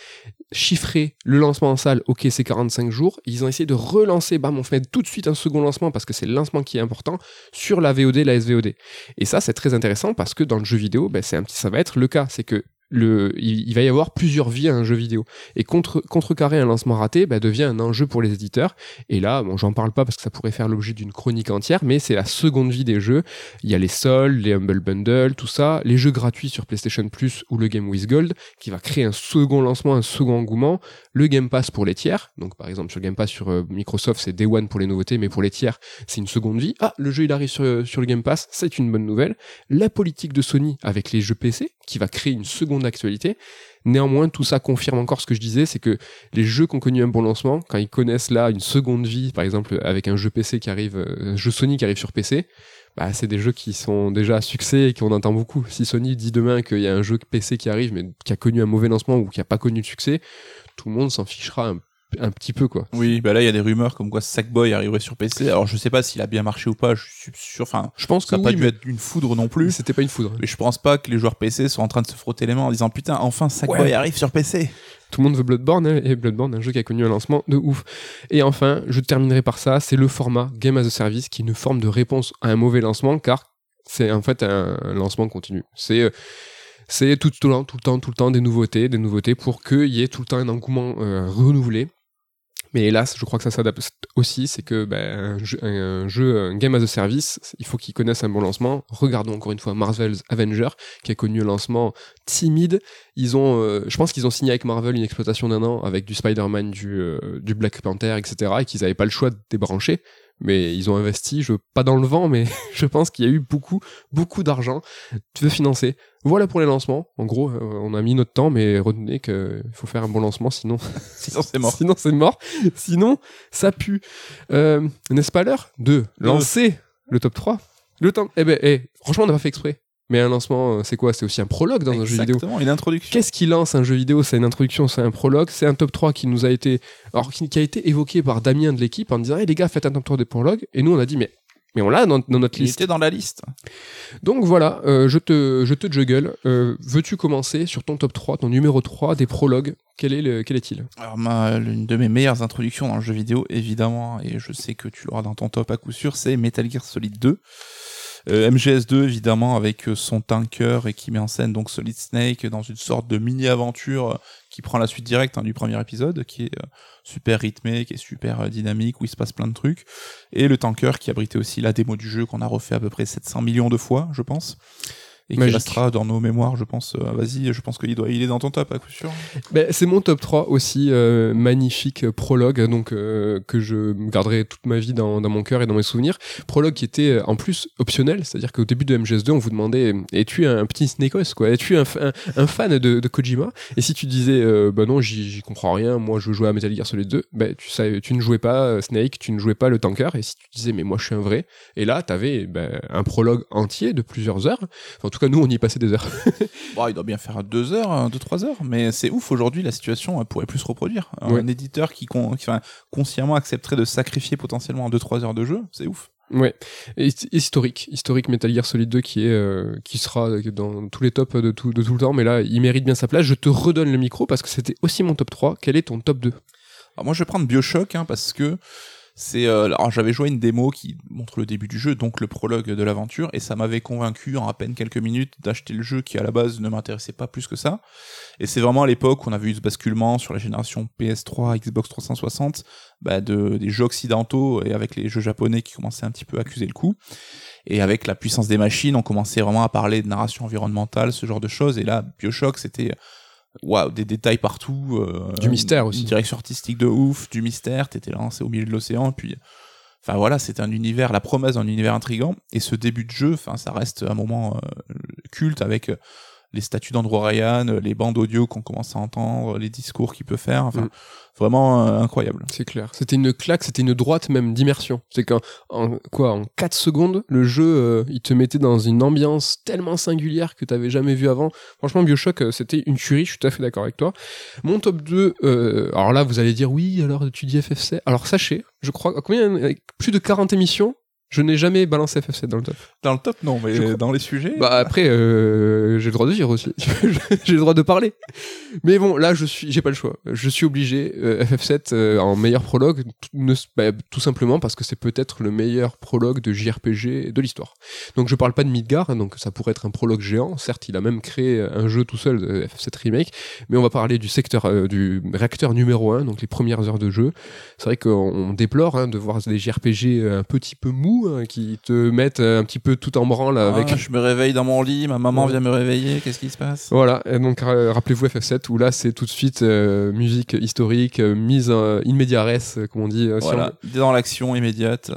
chiffrer le lancement en salle, ok, c'est 45 jours, ils ont essayé de relancer, bam, on fait tout de suite un second lancement parce que c'est le lancement qui est important sur la VOD, la SVOD. Et ça, c'est très intéressant parce que dans le jeu vidéo, bah, un petit, ça va être le cas, c'est que il, va y avoir plusieurs vies à un jeu vidéo. Et contre, contrecarrer un lancement raté bah, devient un enjeu pour les éditeurs. Et là, bon, j'en parle pas parce que ça pourrait faire l'objet d'une chronique entière, mais c'est la seconde vie des jeux. Il y a les soldes, les Humble Bundle, tout ça, les jeux gratuits sur PlayStation Plus ou le Game with Gold, qui va créer un second lancement, un second engouement. Le Game Pass pour les tiers. Donc, par exemple, sur Game Pass sur euh, Microsoft, c'est Day One pour les nouveautés, mais pour les tiers, c'est une seconde vie. Ah, le jeu, il arrive sur, sur le Game Pass, c'est une bonne nouvelle. La politique de Sony avec les jeux PC, qui va créer une seconde d'actualité. Néanmoins, tout ça confirme encore ce que je disais, c'est que les jeux qui ont connu un bon lancement, quand ils connaissent là une seconde vie, par exemple avec un jeu PC qui arrive, euh, un jeu Sony qui arrive sur PC, bah, c'est des jeux qui sont déjà à succès et qu'on entend beaucoup. Si Sony dit demain qu'il y a un jeu PC qui arrive mais qui a connu un mauvais lancement ou qui a pas connu de succès, tout le monde s'en fichera un un petit peu quoi. Oui, bah là il y a des rumeurs comme quoi Sackboy arriverait sur PC. Alors je sais pas s'il a bien marché ou pas, je suis sûr enfin, je pense que ça n'a pas dû être une foudre non plus. C'était pas une foudre. Mais je pense pas que les joueurs PC sont en train de se frotter les mains en disant putain, enfin Sackboy arrive sur PC. Tout le monde veut Bloodborne hein, et Bloodborne un jeu qui a connu un lancement de ouf. Et enfin, je terminerai par ça, c'est le format Game as a Service qui est une forme de réponse à un mauvais lancement car c'est en fait un, lancement continu. C'est euh, c'est tout, le temps, tout le temps, tout le temps des nouveautés, des nouveautés pour qu'il y ait tout le temps un engouement euh, renouvelé. Mais hélas, je crois que ça s'adapte aussi, c'est que ben, un, jeu, un, game as a service, il faut qu'il connaisse un bon lancement. Regardons encore une fois Marvel's Avenger, qui a connu un lancement timide. Ils ont, euh, je pense qu'ils ont signé avec Marvel une exploitation d'un an avec du Spider-Man, du, euh, du Black Panther, etc. et qu'ils n'avaient pas le choix de débrancher mais ils ont investi, je pas dans le vent, mais <laughs> je pense qu'il y a eu beaucoup, beaucoup d'argent de financer? Voilà pour les lancements. En gros, euh, on a mis notre temps, mais retenez qu'il faut faire un bon lancement, sinon, <laughs> sinon c'est mort. sinon c'est mort. Sinon, ça pue. Euh, N'est-ce pas l'heure de lancer le top 3 Le temps. Eh ben, eh, franchement, on n'a pas fait exprès. Mais un lancement, euh, c'est quoi? C'est aussi un prologue dans un jeu vidéo. Exactement, une introduction. Qu'est-ce qui lance un jeu vidéo? C'est une introduction, c'est un prologue, c'est un top 3 qui nous a été alors qui, a été évoqué par Damien de l'équipe en disant "Eh les gars, faites un top 3 de prologue." Et nous on a dit "Mais mais on l'a dans, notre liste. Il était dans la liste. Donc voilà, euh, je te je te juggle. Euh, veux-tu commencer sur ton top 3, ton numéro 3 des prologues? Quel est le, quel est-il? Alors ma, l'une de mes meilleures introductions dans le jeu vidéo évidemment et je sais que tu l'auras dans ton top à coup sûr, c'est Metal Gear Solid 2. Euh, MGS2 évidemment avec euh, son tanker et qui met en scène donc Solid Snake dans une sorte de mini aventure euh, qui prend la suite directe hein, du premier épisode qui est super rythmé, qui est super dynamique où il se passe plein de trucs. Et le tanker qui abritait aussi la démo du jeu qu'on a refait à peu près 700 millions de fois je pense et qui restera dans nos mémoires, je pense. Euh, Vas-y, je pense qu'il doit, il est dans ton top à coup sûr. Ben, c'est mon top 3 aussi, euh, magnifique prologue, donc euh, que je garderai toute ma vie dans, dans mon cœur et dans mes souvenirs. Prologue qui était en plus optionnel, c'est-à-dire qu'au début de MGS2, on vous demandait es-tu un petit Snakos quoi? Es-tu un, un, fan de, de, Kojima? Et si tu disais bah non, j'y comprends rien, moi je jouais à Metal Gear Solid 2, ben tu savais, tu ne jouais pas Snake, tu ne jouais pas le tanker. Et si tu disais mais moi je suis un vrai, et là t'avais ben, un prologue entier de plusieurs heures. Enfin, tout cas, nous, on y passait des heures. <laughs> il doit bien faire deux heures, deux, trois heures, mais c'est ouf aujourd'hui, la situation pourrait plus se reproduire. Un éditeur qui, consciemment accepterait de sacrifier potentiellement deux, trois heures de jeu, c'est ouf. Ouais, et historique, historique Metal Gear Solid 2 qui est euh, qui sera dans tous les tops de tout de tout le temps, mais là il mérite bien sa place. Je te redonne le micro parce que c'était aussi mon top 3. Quel est ton top 2 Alors moi je vais prendre BioShock hein, parce que c'est euh, alors j'avais joué une démo qui montre le début du jeu, donc le prologue de l'aventure, et ça m'avait convaincu en à peine quelques minutes d'acheter le jeu qui à la base ne m'intéressait pas plus que ça. Et c'est vraiment à l'époque où on avait eu ce basculement sur la génération PS3, Xbox 360, bah de, des jeux occidentaux et avec les jeux japonais qui commençaient un petit peu à accuser le coup. Et avec la puissance des machines, on commençait vraiment à parler de narration environnementale, ce genre de choses. Et là, Bioshock, c'était waouh, des détails partout. euh, Du mystère aussi. Une direction artistique de ouf, du mystère. T'étais lancé au milieu de l'océan, puis. Enfin voilà, c'était un univers, la promesse d'un univers intrigant. Et ce début de jeu, enfin ça reste un moment euh, culte avec euh, les statues d'Andrew Ryan, euh, les bandes audio qu'on commence à entendre, les discours qu'il peut faire. Enfin, Mm. vraiment euh, incroyable. C'est clair. C'était une claque, c'était une droite même d'immersion. C'est qu'en en, quoi, en 4 secondes, le jeu, euh, il te mettait dans une ambiance tellement singulière que t'avais jamais vu avant. Franchement, Bioshock, euh, c'était une tuerie. Je suis tout à fait d'accord avec toi. Mon top 2, euh, alors là, vous allez dire oui. Alors tu dis FF7. Alors sachez, je crois, combien, plus de 40 émissions, je n'ai jamais balancé FF7 dans le top. Dans le top, non, mais dans les sujets. Bah après, euh, j'ai le droit de dire aussi. <laughs> j'ai le droit de parler. Mais bon, là, je suis, j'ai pas le choix. Je suis obligé. euh, FF7 euh, en meilleur prologue, tout, ne- bah, tout simplement parce que c'est peut-être le meilleur prologue de JRPG de l'histoire. Donc je parle pas de Midgar, hein, donc ça pourrait être un prologue géant. Certes, il a même créé un jeu tout seul, de FF7 remake, mais on va parler du secteur, euh, du réacteur numéro 1, donc les premières heures de jeu. C'est vrai qu'on on déplore hein, de voir des JRPG un petit peu mous hein, qui te mettent euh, un petit peu tout en branle avec Ah, je me réveille dans mon lit, ma maman Ouais. vient me réveiller, qu'est-ce qui se passe? Voilà, et donc rappelez-vous FF7 où là c'est tout de suite euh, musique historique, euh, mise euh, comme on dit, si Voilà, dans l'action immédiate,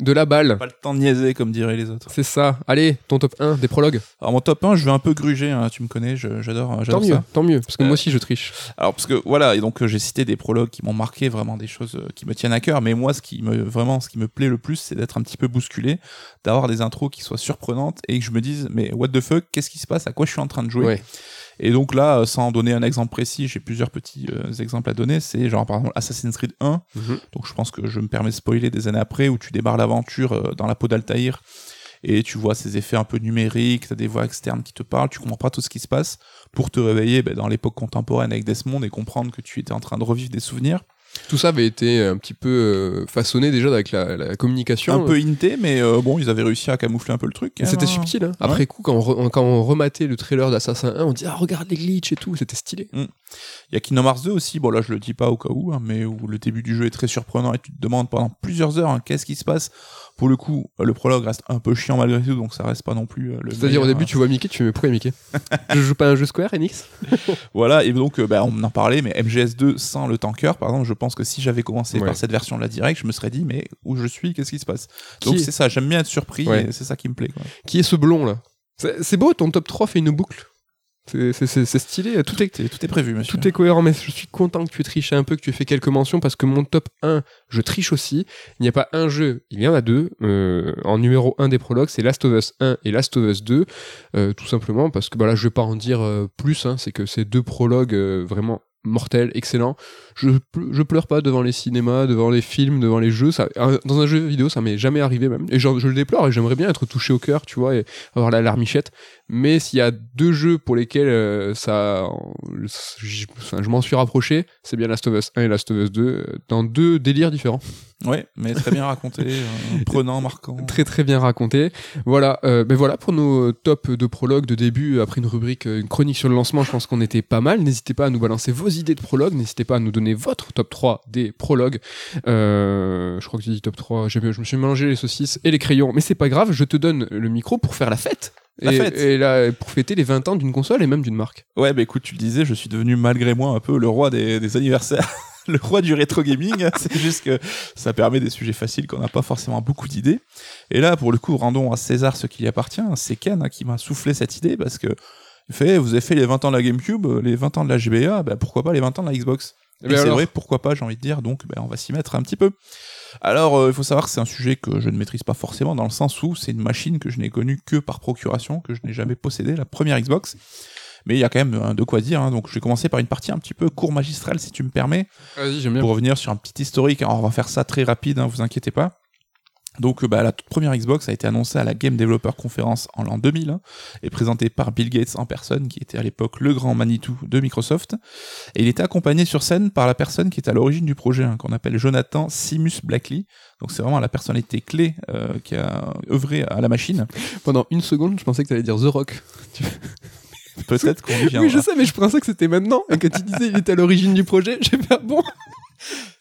de la balle. pas le temps de niaiser comme diraient les autres. C'est ça. Allez, ton top 1 des prologues. Alors mon top 1, je vais un peu gruger, hein, tu me connais, j'adore Tant mieux, ça. tant mieux, parce que moi aussi je triche. Alors parce que voilà, et donc j'ai cité des prologues qui m'ont marqué, vraiment des choses qui me tiennent à cœur, mais moi ce qui me vraiment ce qui me plaît le plus, c'est d'être un petit peu bousculé, d'avoir des intros qui soient surprenantes et que je me dise mais what the fuck, qu'est-ce qui se passe, à quoi je suis en train de jouer? Ouais. Et donc là, euh, sans donner un exemple précis, j'ai plusieurs petits euh, exemples à donner, c'est genre par exemple Assassin's Creed 1, Mhm. donc je pense que je me permets de spoiler des années après où tu débarres l'aventure euh, dans la peau d'Altaïr et tu vois ces effets un peu numériques, t'as des voix externes qui te parlent, tu comprends pas tout ce qui se passe pour te réveiller ben, dans l'époque contemporaine avec Desmond et comprendre que tu étais en train de revivre des souvenirs. Tout ça avait été un petit peu euh, façonné déjà avec la, la communication. Un peu inté, mais euh, bon, ils avaient réussi à camoufler un peu le truc. C'était subtil. Hein. Après coup, quand on, re- quand on rematait le trailer d'Assassin 1, on dit ah regarde les glitches et tout, c'était stylé. Il y a Kingdom Hearts 2 aussi, bon là je le dis pas au cas où, hein, mais où le début du jeu est très surprenant et tu te demandes pendant plusieurs heures hein, qu'est-ce qui se passe. Pour le coup, le prologue reste un peu chiant malgré tout, donc ça reste pas non plus euh, le C'est-à-dire au début tu vois Mickey, tu mais pourquoi Mickey? <laughs> Je joue pas à un jeu Square Enix? Voilà, et donc, euh, bah, on en parlait, mais MGS2 sans le tanker, par exemple, je pense que si j'avais commencé Ouais. par cette version-là direct, je me serais dit, mais où je suis, qu'est-ce qui se passe? Qui Donc est- c'est ça, j'aime bien être surpris, Ouais. et c'est ça qui me plaît. Quoi. Qui est ce blond là? C'est beau, ton top 3 fait une boucle. C'est- stylé, tout est, Tout est, tout est prévu, monsieur. tout est cohérent, mais je suis content que tu aies triché un peu, que tu aies fait quelques mentions, parce que mon top 1, je triche aussi. Il n'y a pas un jeu, il y en a deux. euh, en numéro 1 des prologues, c'est Last of Us 1 et Last of Us 2. euh, tout simplement parce que bah là, je vais pas en dire euh, plus, hein, c'est que c'est deux prologues vraiment mortels, excellents. Je, je pleure pas devant les cinémas, devant les films, devant les jeux. Ça, dans un jeu vidéo, ça m'est jamais arrivé même. Et je, le déplore et j'aimerais bien être touché au cœur, tu vois, et avoir la larmichette. Mais s'il y a deux jeux pour lesquels euh, ça, je, je m'en suis rapproché, c'est bien Last of Us 1 et Last of Us 2, euh, dans deux délires différents. Ouais, mais très bien raconté, <laughs> euh, prenant, marquant. Très très bien raconté. Voilà, euh, ben voilà pour nos tops de prologue de début. Après une rubrique, euh, une chronique sur le lancement, je pense qu'on était pas mal. N'hésitez pas à nous balancer vos idées de prologue. N'hésitez pas à nous donner votre top 3 des prologues. Euh, je crois que j'ai dit top 3. J'ai- Je me suis mélangé les saucisses et les crayons, mais c'est pas grave. Je te donne le micro pour faire la fête. La et, fête. et là, pour fêter les 20 ans d'une console et même d'une marque. Ouais, bah écoute, tu le disais, je suis devenu malgré moi un peu le roi des, des anniversaires. <laughs> le roi du rétro gaming, <laughs> c'est juste que ça permet des sujets faciles qu'on n'a pas forcément beaucoup d'idées. Et là, pour le coup, rendons à César ce qui lui appartient. C'est Ken hein, qui m'a soufflé cette idée parce que il fait, vous avez fait les 20 ans de la GameCube, les 20 ans de la GBA, bah pourquoi pas les 20 ans de la Xbox? Eh Et ben c'est vrai, pourquoi pas, j'ai envie de dire, donc bah, on va s'y mettre un petit peu. Alors, euh, il faut savoir que c'est un sujet que je ne maîtrise pas forcément, dans le sens où c'est une machine que je n'ai connue que par procuration, que je n'ai jamais possédée, la première Xbox. Mais il y a quand même euh, de quoi dire, hein. donc je vais commencer par une partie un petit peu court magistrale, si tu me permets, Vas-y, j'aime bien. pour revenir sur un petit historique. Alors, on va faire ça très rapide, hein, vous inquiétez pas. Donc bah, la toute première Xbox a été annoncée à la Game Developer Conference en l'an 2000 hein, et présentée par Bill Gates en personne, qui était à l'époque le grand Manitou de Microsoft. Et il était accompagné sur scène par la personne qui est à l'origine du projet, hein, qu'on appelle Jonathan Simus Blackley. Donc c'est vraiment la personnalité clé euh, qui a œuvré à la machine. Pendant une seconde, je pensais que tu allais dire The Rock. <laughs> Peut-être qu'on y viendra. Oui, je sais, mais je pensais que c'était maintenant. Et quand tu disais il était à l'origine du projet, <laughs> j'ai fait ah bon.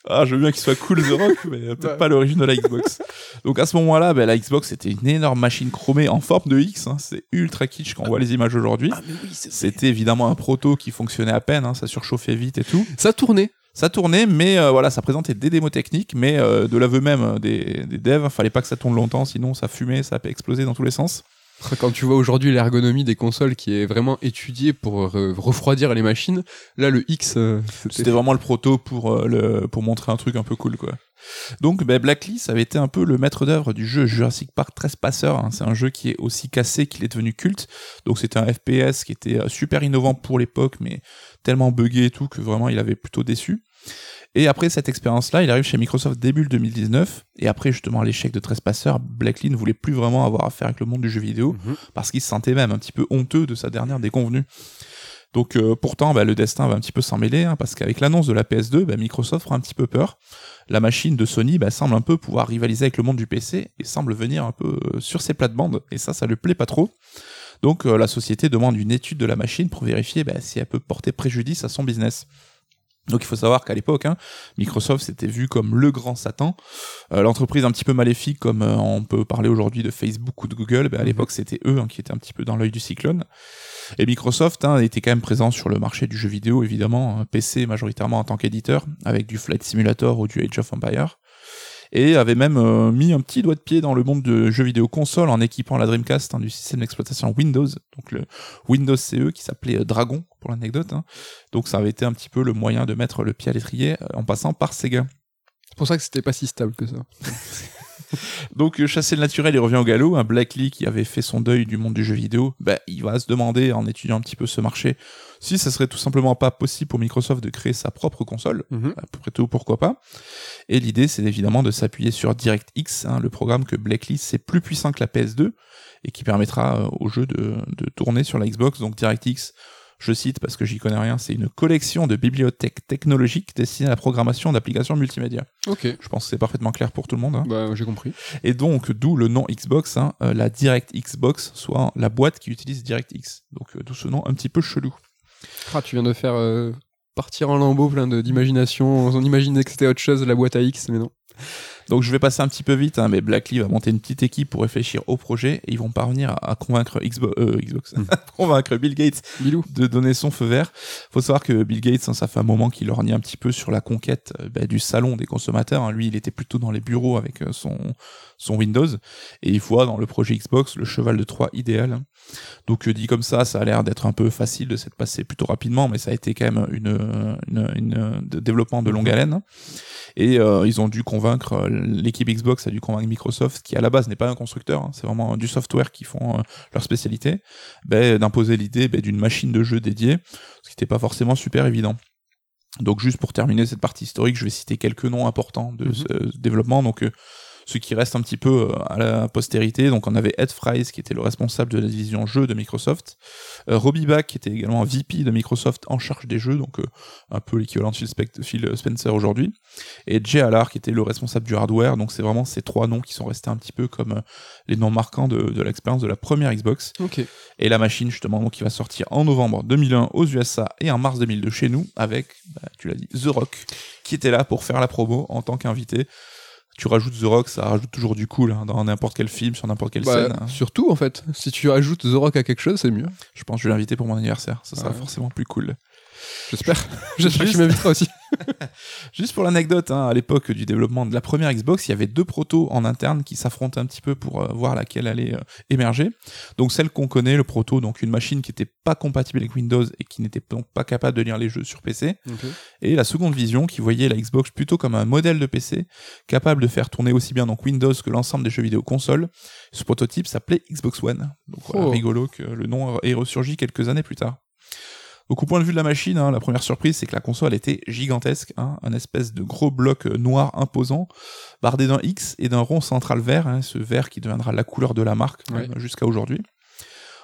Ah, je veux bien qu'il soit cool The Rock, mais peut-être Ouais. pas l'origine de la Xbox. Donc à ce moment-là, bah, la Xbox c'était une énorme machine chromée en forme de X. hein. C'est ultra kitsch quand on voit les images aujourd'hui. oui, c'est C'était évidemment un proto qui fonctionnait à peine, hein, ça surchauffait vite et tout. Ça tournait. Ça tournait, mais euh, voilà, ça présentait des démos techniques, mais euh, de l'aveu même euh, des, des devs, fallait pas que ça tourne longtemps, sinon ça fumait, ça peut exploser dans tous les sens. Quand tu vois aujourd'hui l'ergonomie des consoles qui est vraiment étudiée pour euh, refroidir les machines, là le X, euh, C'était vraiment le proto pour euh, pour montrer un truc un peu cool quoi. Donc Blackley, ça avait été un peu le maître d'œuvre du jeu Jurassic Park 13 passeurs. hein. C'est un jeu qui est aussi cassé qu'il est devenu culte. Donc c'était un FPS qui était super innovant pour l'époque, mais tellement buggé et tout que vraiment il avait plutôt déçu. Et après cette expérience-là, il arrive chez Microsoft début 2019. Et après justement l'échec de 13 passeurs, Blackley ne voulait plus vraiment avoir affaire avec le monde du jeu vidéo Mhm. parce qu'il se sentait même un petit peu honteux de sa dernière déconvenue. Donc euh, pourtant, bah, le destin va un petit peu s'en mêler, hein, parce qu'avec l'annonce de la PS2, bah, Microsoft fera un petit peu peur. La machine de Sony bah, semble un peu pouvoir rivaliser avec le monde du PC et semble venir un peu euh, sur ses plates-bandes, et ça, ça lui plaît pas trop. Donc euh, la société demande une étude de la machine pour vérifier bah, si elle peut porter préjudice à son business. Donc il faut savoir qu'à l'époque, hein, Microsoft s'était vu comme le grand Satan, Euh, l'entreprise un petit peu maléfique comme euh, on peut parler aujourd'hui de Facebook ou de Google. bah, à l'époque c'était eux hein, qui étaient un petit peu dans l'œil du cyclone. Et Microsoft hein, était quand même présent sur le marché du jeu vidéo, évidemment, PC majoritairement en tant qu'éditeur, avec du Flight Simulator ou du Age of Empire. Et avait même euh, mis un petit doigt de pied dans le monde de jeux vidéo console en équipant la Dreamcast hein, du système d'exploitation Windows, donc le Windows CE qui s'appelait Dragon pour l'anecdote. hein. Donc ça avait été un petit peu le moyen de mettre le pied à l'étrier euh, en passant par Sega. c'est pour ça que c'était pas si stable que ça. <laughs> Donc, euh, chasser le naturel, il revient au galop. Un Blackley qui avait fait son deuil du monde du jeu vidéo, bah, il va se demander, en étudiant un petit peu ce marché, si ça serait tout simplement pas possible pour Microsoft de créer sa propre console. Mhm. À peu près tout, pourquoi pas. Et l'idée, c'est évidemment de s'appuyer sur DirectX, hein, le programme que Blackley, c'est plus puissant que la PS2 et qui permettra euh, au jeu de, de tourner sur la Xbox. Donc, DirectX, je cite parce que j'y connais rien, c'est une collection de bibliothèques technologiques destinées à la programmation d'applications multimédia. Ok. Je pense que c'est parfaitement clair pour tout le monde. hein. Bah, j'ai compris. Et donc, d'où le nom Xbox, hein, euh, la DirectX Box, soit la boîte qui utilise DirectX. Donc, euh, d'où ce nom un petit peu chelou. Ah, tu viens de faire euh, partir en lambeau plein d'imagination. On imaginait que c'était autre chose, la boîte à X, mais non. Donc, je vais passer un petit peu vite, hein, mais Blackley va monter une petite équipe pour réfléchir au projet et ils vont parvenir à, à convaincre euh, Xbox, <laughs> Mm. convaincre Bill Gates Bilou. de donner son feu vert. Faut savoir que Bill Gates, hein, ça fait un moment qu'il lorgnait un petit peu sur la conquête euh, bah, du salon des consommateurs. hein. Lui, il était plutôt dans les bureaux avec euh, son son Windows et il voit dans le projet Xbox le cheval de Troie idéal. hein. Donc dit comme ça, ça a l'air d'être un peu facile de s'être passé plutôt rapidement, mais ça a été quand même une, une, une- de développement de longue haleine. Et ils ont dû convaincre l'équipe Xbox a dû convaincre Microsoft, qui à la base n'est pas un constructeur, hein, c'est vraiment du software qui font euh, leur spécialité, ben, d'imposer l'idée ben, d'une machine de jeu dédiée, ce qui n'était pas forcément super évident. Donc juste pour terminer cette partie historique, je vais citer quelques noms importants de Mhm. ce développement. Donc euh, ce qui reste un petit peu euh, à la postérité. Donc on avait Ed Fries qui était le responsable de la division jeux de Microsoft, euh, Robbie Back qui était également VP de Microsoft en charge des jeux, donc euh, un peu l'équivalent de Phil, Spencer aujourd'hui, et Jay Allard qui était le responsable du hardware. Donc c'est vraiment ces trois noms qui sont restés un petit peu comme euh, les noms marquants de, de l'expérience de la première Xbox. Et la machine, justement, donc, qui va sortir en novembre 2001 aux USA et en mars 2002 chez nous, avec, bah, tu l'as dit, The Rock, qui était là pour faire la promo en tant qu'invité. Tu rajoutes The Rock, ça rajoute toujours du cool hein, dans n'importe quel film, sur n'importe quelle Bah, scène. hein. surtout, en fait. Si tu ajoutes The Rock à quelque chose, c'est mieux. Je pense que je vais l'inviter pour mon anniversaire, ça sera Ouais. forcément plus cool. J'espère. <laughs> J'espère Juste- tu m'inviteras aussi. <laughs> Juste pour l'anecdote, hein, à l'époque du développement de la première Xbox, il y avait deux protos en interne qui s'affrontaient un petit peu pour euh, voir laquelle allait euh, émerger. Donc celle qu'on connaît, le proto, donc une machine qui n'était pas compatible avec Windows et qui n'était donc pas capable de lire les jeux sur PC. Et la seconde vision qui voyait la Xbox plutôt comme un modèle de PC capable de faire tourner aussi bien donc Windows que l'ensemble des jeux vidéo consoles. Ce prototype s'appelait Xbox One. Donc voilà, Oh. rigolo que le nom ait ressurgi quelques années plus tard. Donc au point de vue de la machine, hein, la première surprise, c'est que la console était gigantesque, hein, un espèce de gros bloc euh, noir imposant, bardé d'un X et d'un rond central vert, hein, ce vert qui deviendra la couleur de la marque Ouais. jusqu'à aujourd'hui.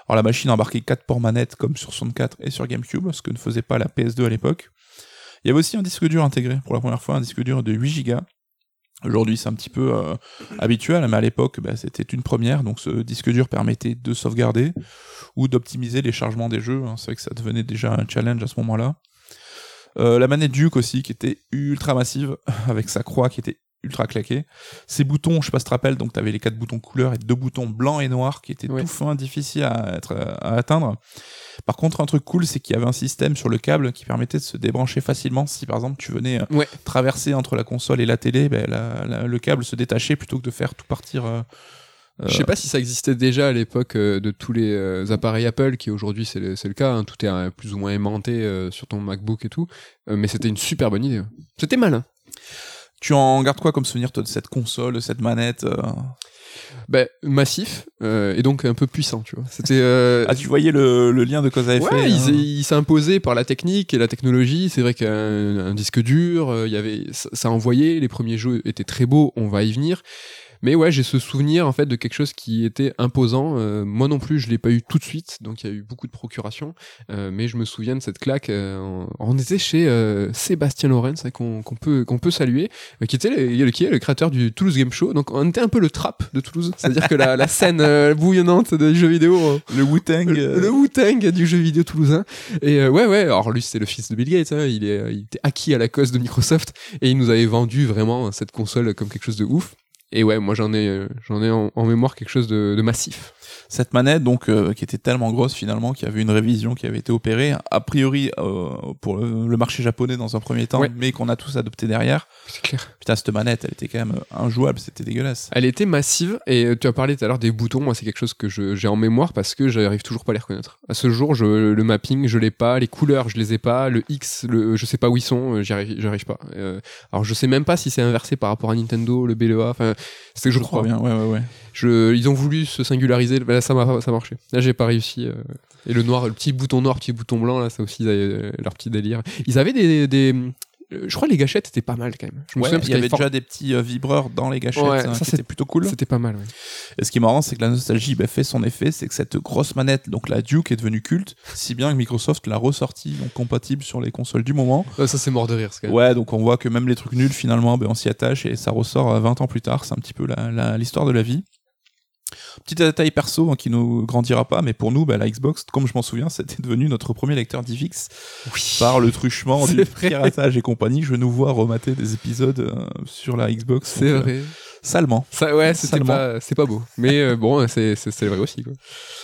Alors la machine embarquait 4 ports manettes comme sur 64 et sur GameCube, ce que ne faisait pas la PS2 à l'époque. Il y avait aussi un disque dur intégré pour la première fois, un disque dur de 8 Go. Aujourd'hui, c'est un petit peu euh, habituel, mais à l'époque, bah, c'était une première. Donc, ce disque dur permettait de sauvegarder ou d'optimiser les chargements des jeux. hein. C'est vrai que ça devenait déjà un challenge à ce moment-là. Euh, la manette Duke aussi, qui était ultra massive, <laughs> avec sa croix qui était ultra claquée. Ces boutons, je sais pas si tu te rappelles, donc tu avais les quatre boutons couleurs et deux boutons blancs et noirs qui étaient Ouais. tout fins, difficiles à, être, à atteindre. Par contre, un truc cool, c'est qu'il y avait un système sur le câble qui permettait de se débrancher facilement. Si par exemple tu venais euh, Ouais. traverser entre la console et la télé, ben, la- la- le câble se détachait plutôt que de faire tout partir. euh, euh, Je sais pas si ça existait déjà à l'époque euh, de tous les appareils Apple, qui aujourd'hui c'est le, cas, hein, tout est plus ou moins aimanté sur ton MacBook et tout, mais c'était une super bonne idée. C'était malin. Tu en gardes quoi comme souvenir toi, de cette console, de cette manette euh? Ben, massif euh, et donc un peu puissant, tu vois. C'était. euh, Ah, tu voyais le, le lien de cause à effet Ouais, hein il, s'est imposé par la technique et la technologie. C'est vrai qu'un un disque dur, euh, il y avait, ça, ça envoyait. Les premiers jeux étaient très beaux. On va y venir. Mais ouais, j'ai ce souvenir en fait de quelque chose qui était imposant. Euh, moi non plus, je l'ai pas eu tout de suite, donc il y a eu beaucoup de procuration. Euh, mais je me souviens de cette claque. euh, on était chez euh, Sébastien Lorenz hein, qu'on peut qu'on peut saluer, euh, qui était le, qui est le créateur du Toulouse Game Show. Donc on était un peu le trap de Toulouse, c'est-à-dire que la, la scène euh, bouillonnante des jeux vidéo. Le Wu-Tang. le, euh, le Wu-Tang du jeu vidéo toulousain. Et euh, ouais, ouais, alors lui, c'est le fils de Bill Gates, hein, il, est, il était acquis à la cause de Microsoft, et il nous avait vendu vraiment cette console comme quelque chose de ouf. Et ouais, moi j'en ai, euh, j'en ai en, mémoire quelque chose de massif. Cette manette, donc, euh, qui était tellement grosse finalement, qu'il y avait une révision qui avait été opérée, a priori euh, pour le, le marché japonais dans un premier temps, Ouais. mais qu'on a tous adopté derrière. C'est clair. Putain, cette manette, elle était quand même injouable, c'était dégueulasse. Elle était massive, et euh, tu as parlé tout à l'heure des boutons, moi c'est quelque chose que je- j'ai en mémoire parce que j'arrive toujours pas à les reconnaître. À ce jour, je, le mapping, je l'ai pas, les couleurs, je les ai pas, le X, le, je sais pas où ils sont, euh, j'y arrive, j'y arrive pas. Euh, alors je sais même pas si c'est inversé par rapport à Nintendo, le B, le A, enfin, c'est que je, crois. bien, ouais, ouais, ouais. Je, ils ont voulu se singulariser, là ça m'a ça marchait. Là j'ai pas réussi. euh. Et le noir, le petit bouton noir, petit bouton blanc, là ça aussi ils avaient euh, leur petit délire. Ils avaient des, des euh, je crois les gâchettes étaient pas mal quand même. Je me Ouais, souviens parce il y avait fort- déjà des petits euh, vibreurs dans les gâchettes, Ouais, hein, ça, étaient plutôt cool. C'était pas mal. Ouais. Et ce qui est marrant, c'est que la nostalgie bah, fait son effet, c'est que cette grosse manette, donc la Duke, est devenue culte, si bien que Microsoft l'a ressortie, donc compatible sur les consoles du moment. Ça c'est mort de rire. même. Ouais, donc on voit que même les trucs nuls, finalement, ben, on s'y attache et ça ressort euh, 20 ans plus tard. C'est un petit peu la- la- l'histoire de la vie. Petite détail perso hein, qui nous grandira pas, mais pour nous, bah, la Xbox, comme je m'en souviens, c'était devenu notre premier lecteur DivX par le truchement du vrai. piratage et compagnie. Je nous vois remater des épisodes euh, sur la Xbox. C'est euh, vrai. salement. Ça, ouais, pas, c'est pas beau. Mais euh, bon, c'est, vrai aussi. Quoi.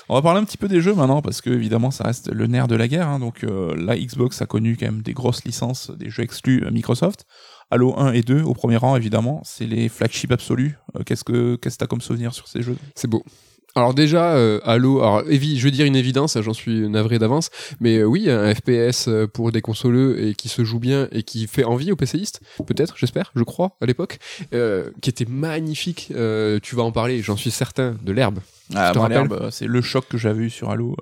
On va parler un petit peu des jeux maintenant, parce que évidemment, ça reste le nerf de la guerre. hein. donc la Xbox a connu quand même des grosses licences, des jeux exclus Microsoft. Halo 1 et 2 au premier rang, évidemment, c'est les flagships absolus. Euh, qu'est-ce que qu'est-ce que t'as comme souvenir sur ces jeux? C'est beau. Alors déjà, euh, Halo, alors je veux dire une évidence, j'en suis navré d'avance, mais euh, oui, un FPS euh, pour des consoleux et qui se joue bien et qui fait envie aux PCistes, peut-être, j'espère, je crois, à l'époque, qui était magnifique. Tu vas en parler, j'en suis certain, de l'herbe. Ah, moi, l'herbe, c'est le choc que j'avais eu sur Halo.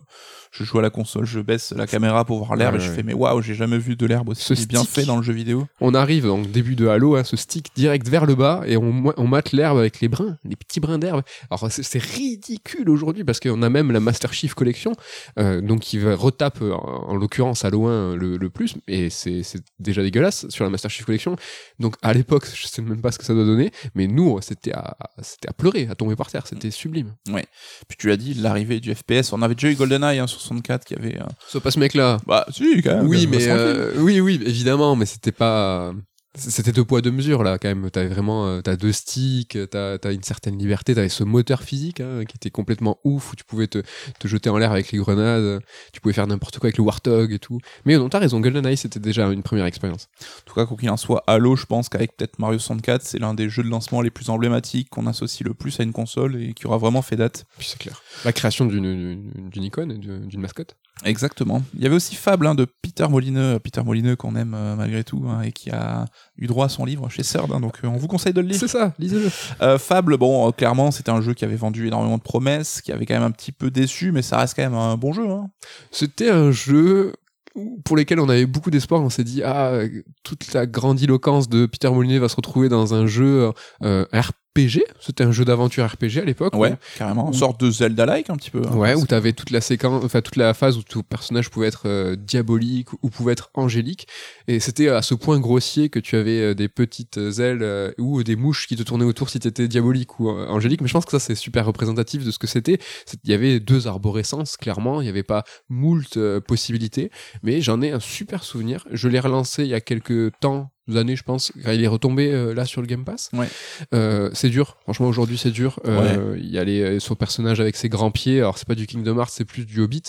Je joue à la console, je baisse la caméra pour voir l'herbe Ouais, et je ouais. fais mais waouh, j'ai jamais vu de l'herbe aussi bien fait dans le jeu vidéo. On arrive dans le début de Halo, hein, ce stick direct vers le bas, et on, on mate l'herbe avec les brins, les petits brins d'herbe. Alors c'est, ridicule aujourd'hui, parce qu'on a même la Master Chief Collection, euh, donc qui retape, euh, en, en l'occurrence Halo 1 le, le plus, et c'est, c'est déjà dégueulasse sur la Master Chief Collection. Donc à l'époque, je sais même pas ce que ça doit donner, mais nous, c'était à, c'était à pleurer, à tomber par terre, c'était sublime. Puis tu as dit l'arrivée du FPS. On avait déjà eu GoldenEye hein, sur 64 qui avait. euh, C'est pas ce mec-là. Bah si, quand même. Oui, mais euh, oui, oui, évidemment, mais c'était pas. C'était deux poids deux mesures là quand même. T'avais vraiment, euh, t'as deux sticks, t'as as une certaine liberté. T'avais ce moteur physique hein, qui était complètement ouf où tu pouvais te, te jeter en l'air avec les grenades. Tu pouvais faire n'importe quoi avec le Warthog et tout. Mais non, t'as raison. GoldenEye c'était déjà une première expérience. En tout cas, quoi qu'il en soit, Halo, je pense qu'avec peut-être Mario 64, c'est l'un des jeux de lancement les plus emblématiques qu'on associe le plus à une console et qui aura vraiment fait date. Puis c'est clair. La création d'une icône, d'une mascotte. Exactement. Il y avait aussi Fable hein, de Peter Molineux, Peter Molineux qu'on aime euh, malgré tout hein, et qui a eu droit à son livre chez Third, hein, donc euh, on vous conseille de le lire. C'est ça, lisez-le. Euh, Fable, bon, euh, clairement, c'était un jeu qui avait vendu énormément de promesses, qui avait quand même un petit peu déçu, mais ça reste quand même un bon jeu. C'était un jeu pour lesquels on avait beaucoup d'espoir. On s'est dit ah toute la grandiloquence de Peter Molyneux va se retrouver dans un jeu euh, RPG. C'était un jeu d'aventure RPG à l'époque. Ouais, carrément. Une sorte de Zelda-like un petit peu. hein. Ouais, où t'avais toute la séquence, enfin toute la phase où ton personnage pouvait être euh, diabolique ou pouvait être angélique. Et c'était à ce point grossier que tu avais euh, des petites ailes euh, ou des mouches qui te tournaient autour si t'étais diabolique ou angélique. Mais je pense que ça c'est super représentatif de ce que c'était. Il y avait deux arborescences clairement. Il n'y avait pas moult possibilités. Mais j'en ai un super souvenir. Je l'ai relancé il y a quelques temps années je pense. Quand il est retombé euh, là sur le Game Pass. Ouais. Euh, c'est dur. Franchement aujourd'hui c'est dur. Euh, il y a les, son personnage avec ses grands pieds. Alors c'est pas du Kingdom Hearts c'est plus du Hobbit.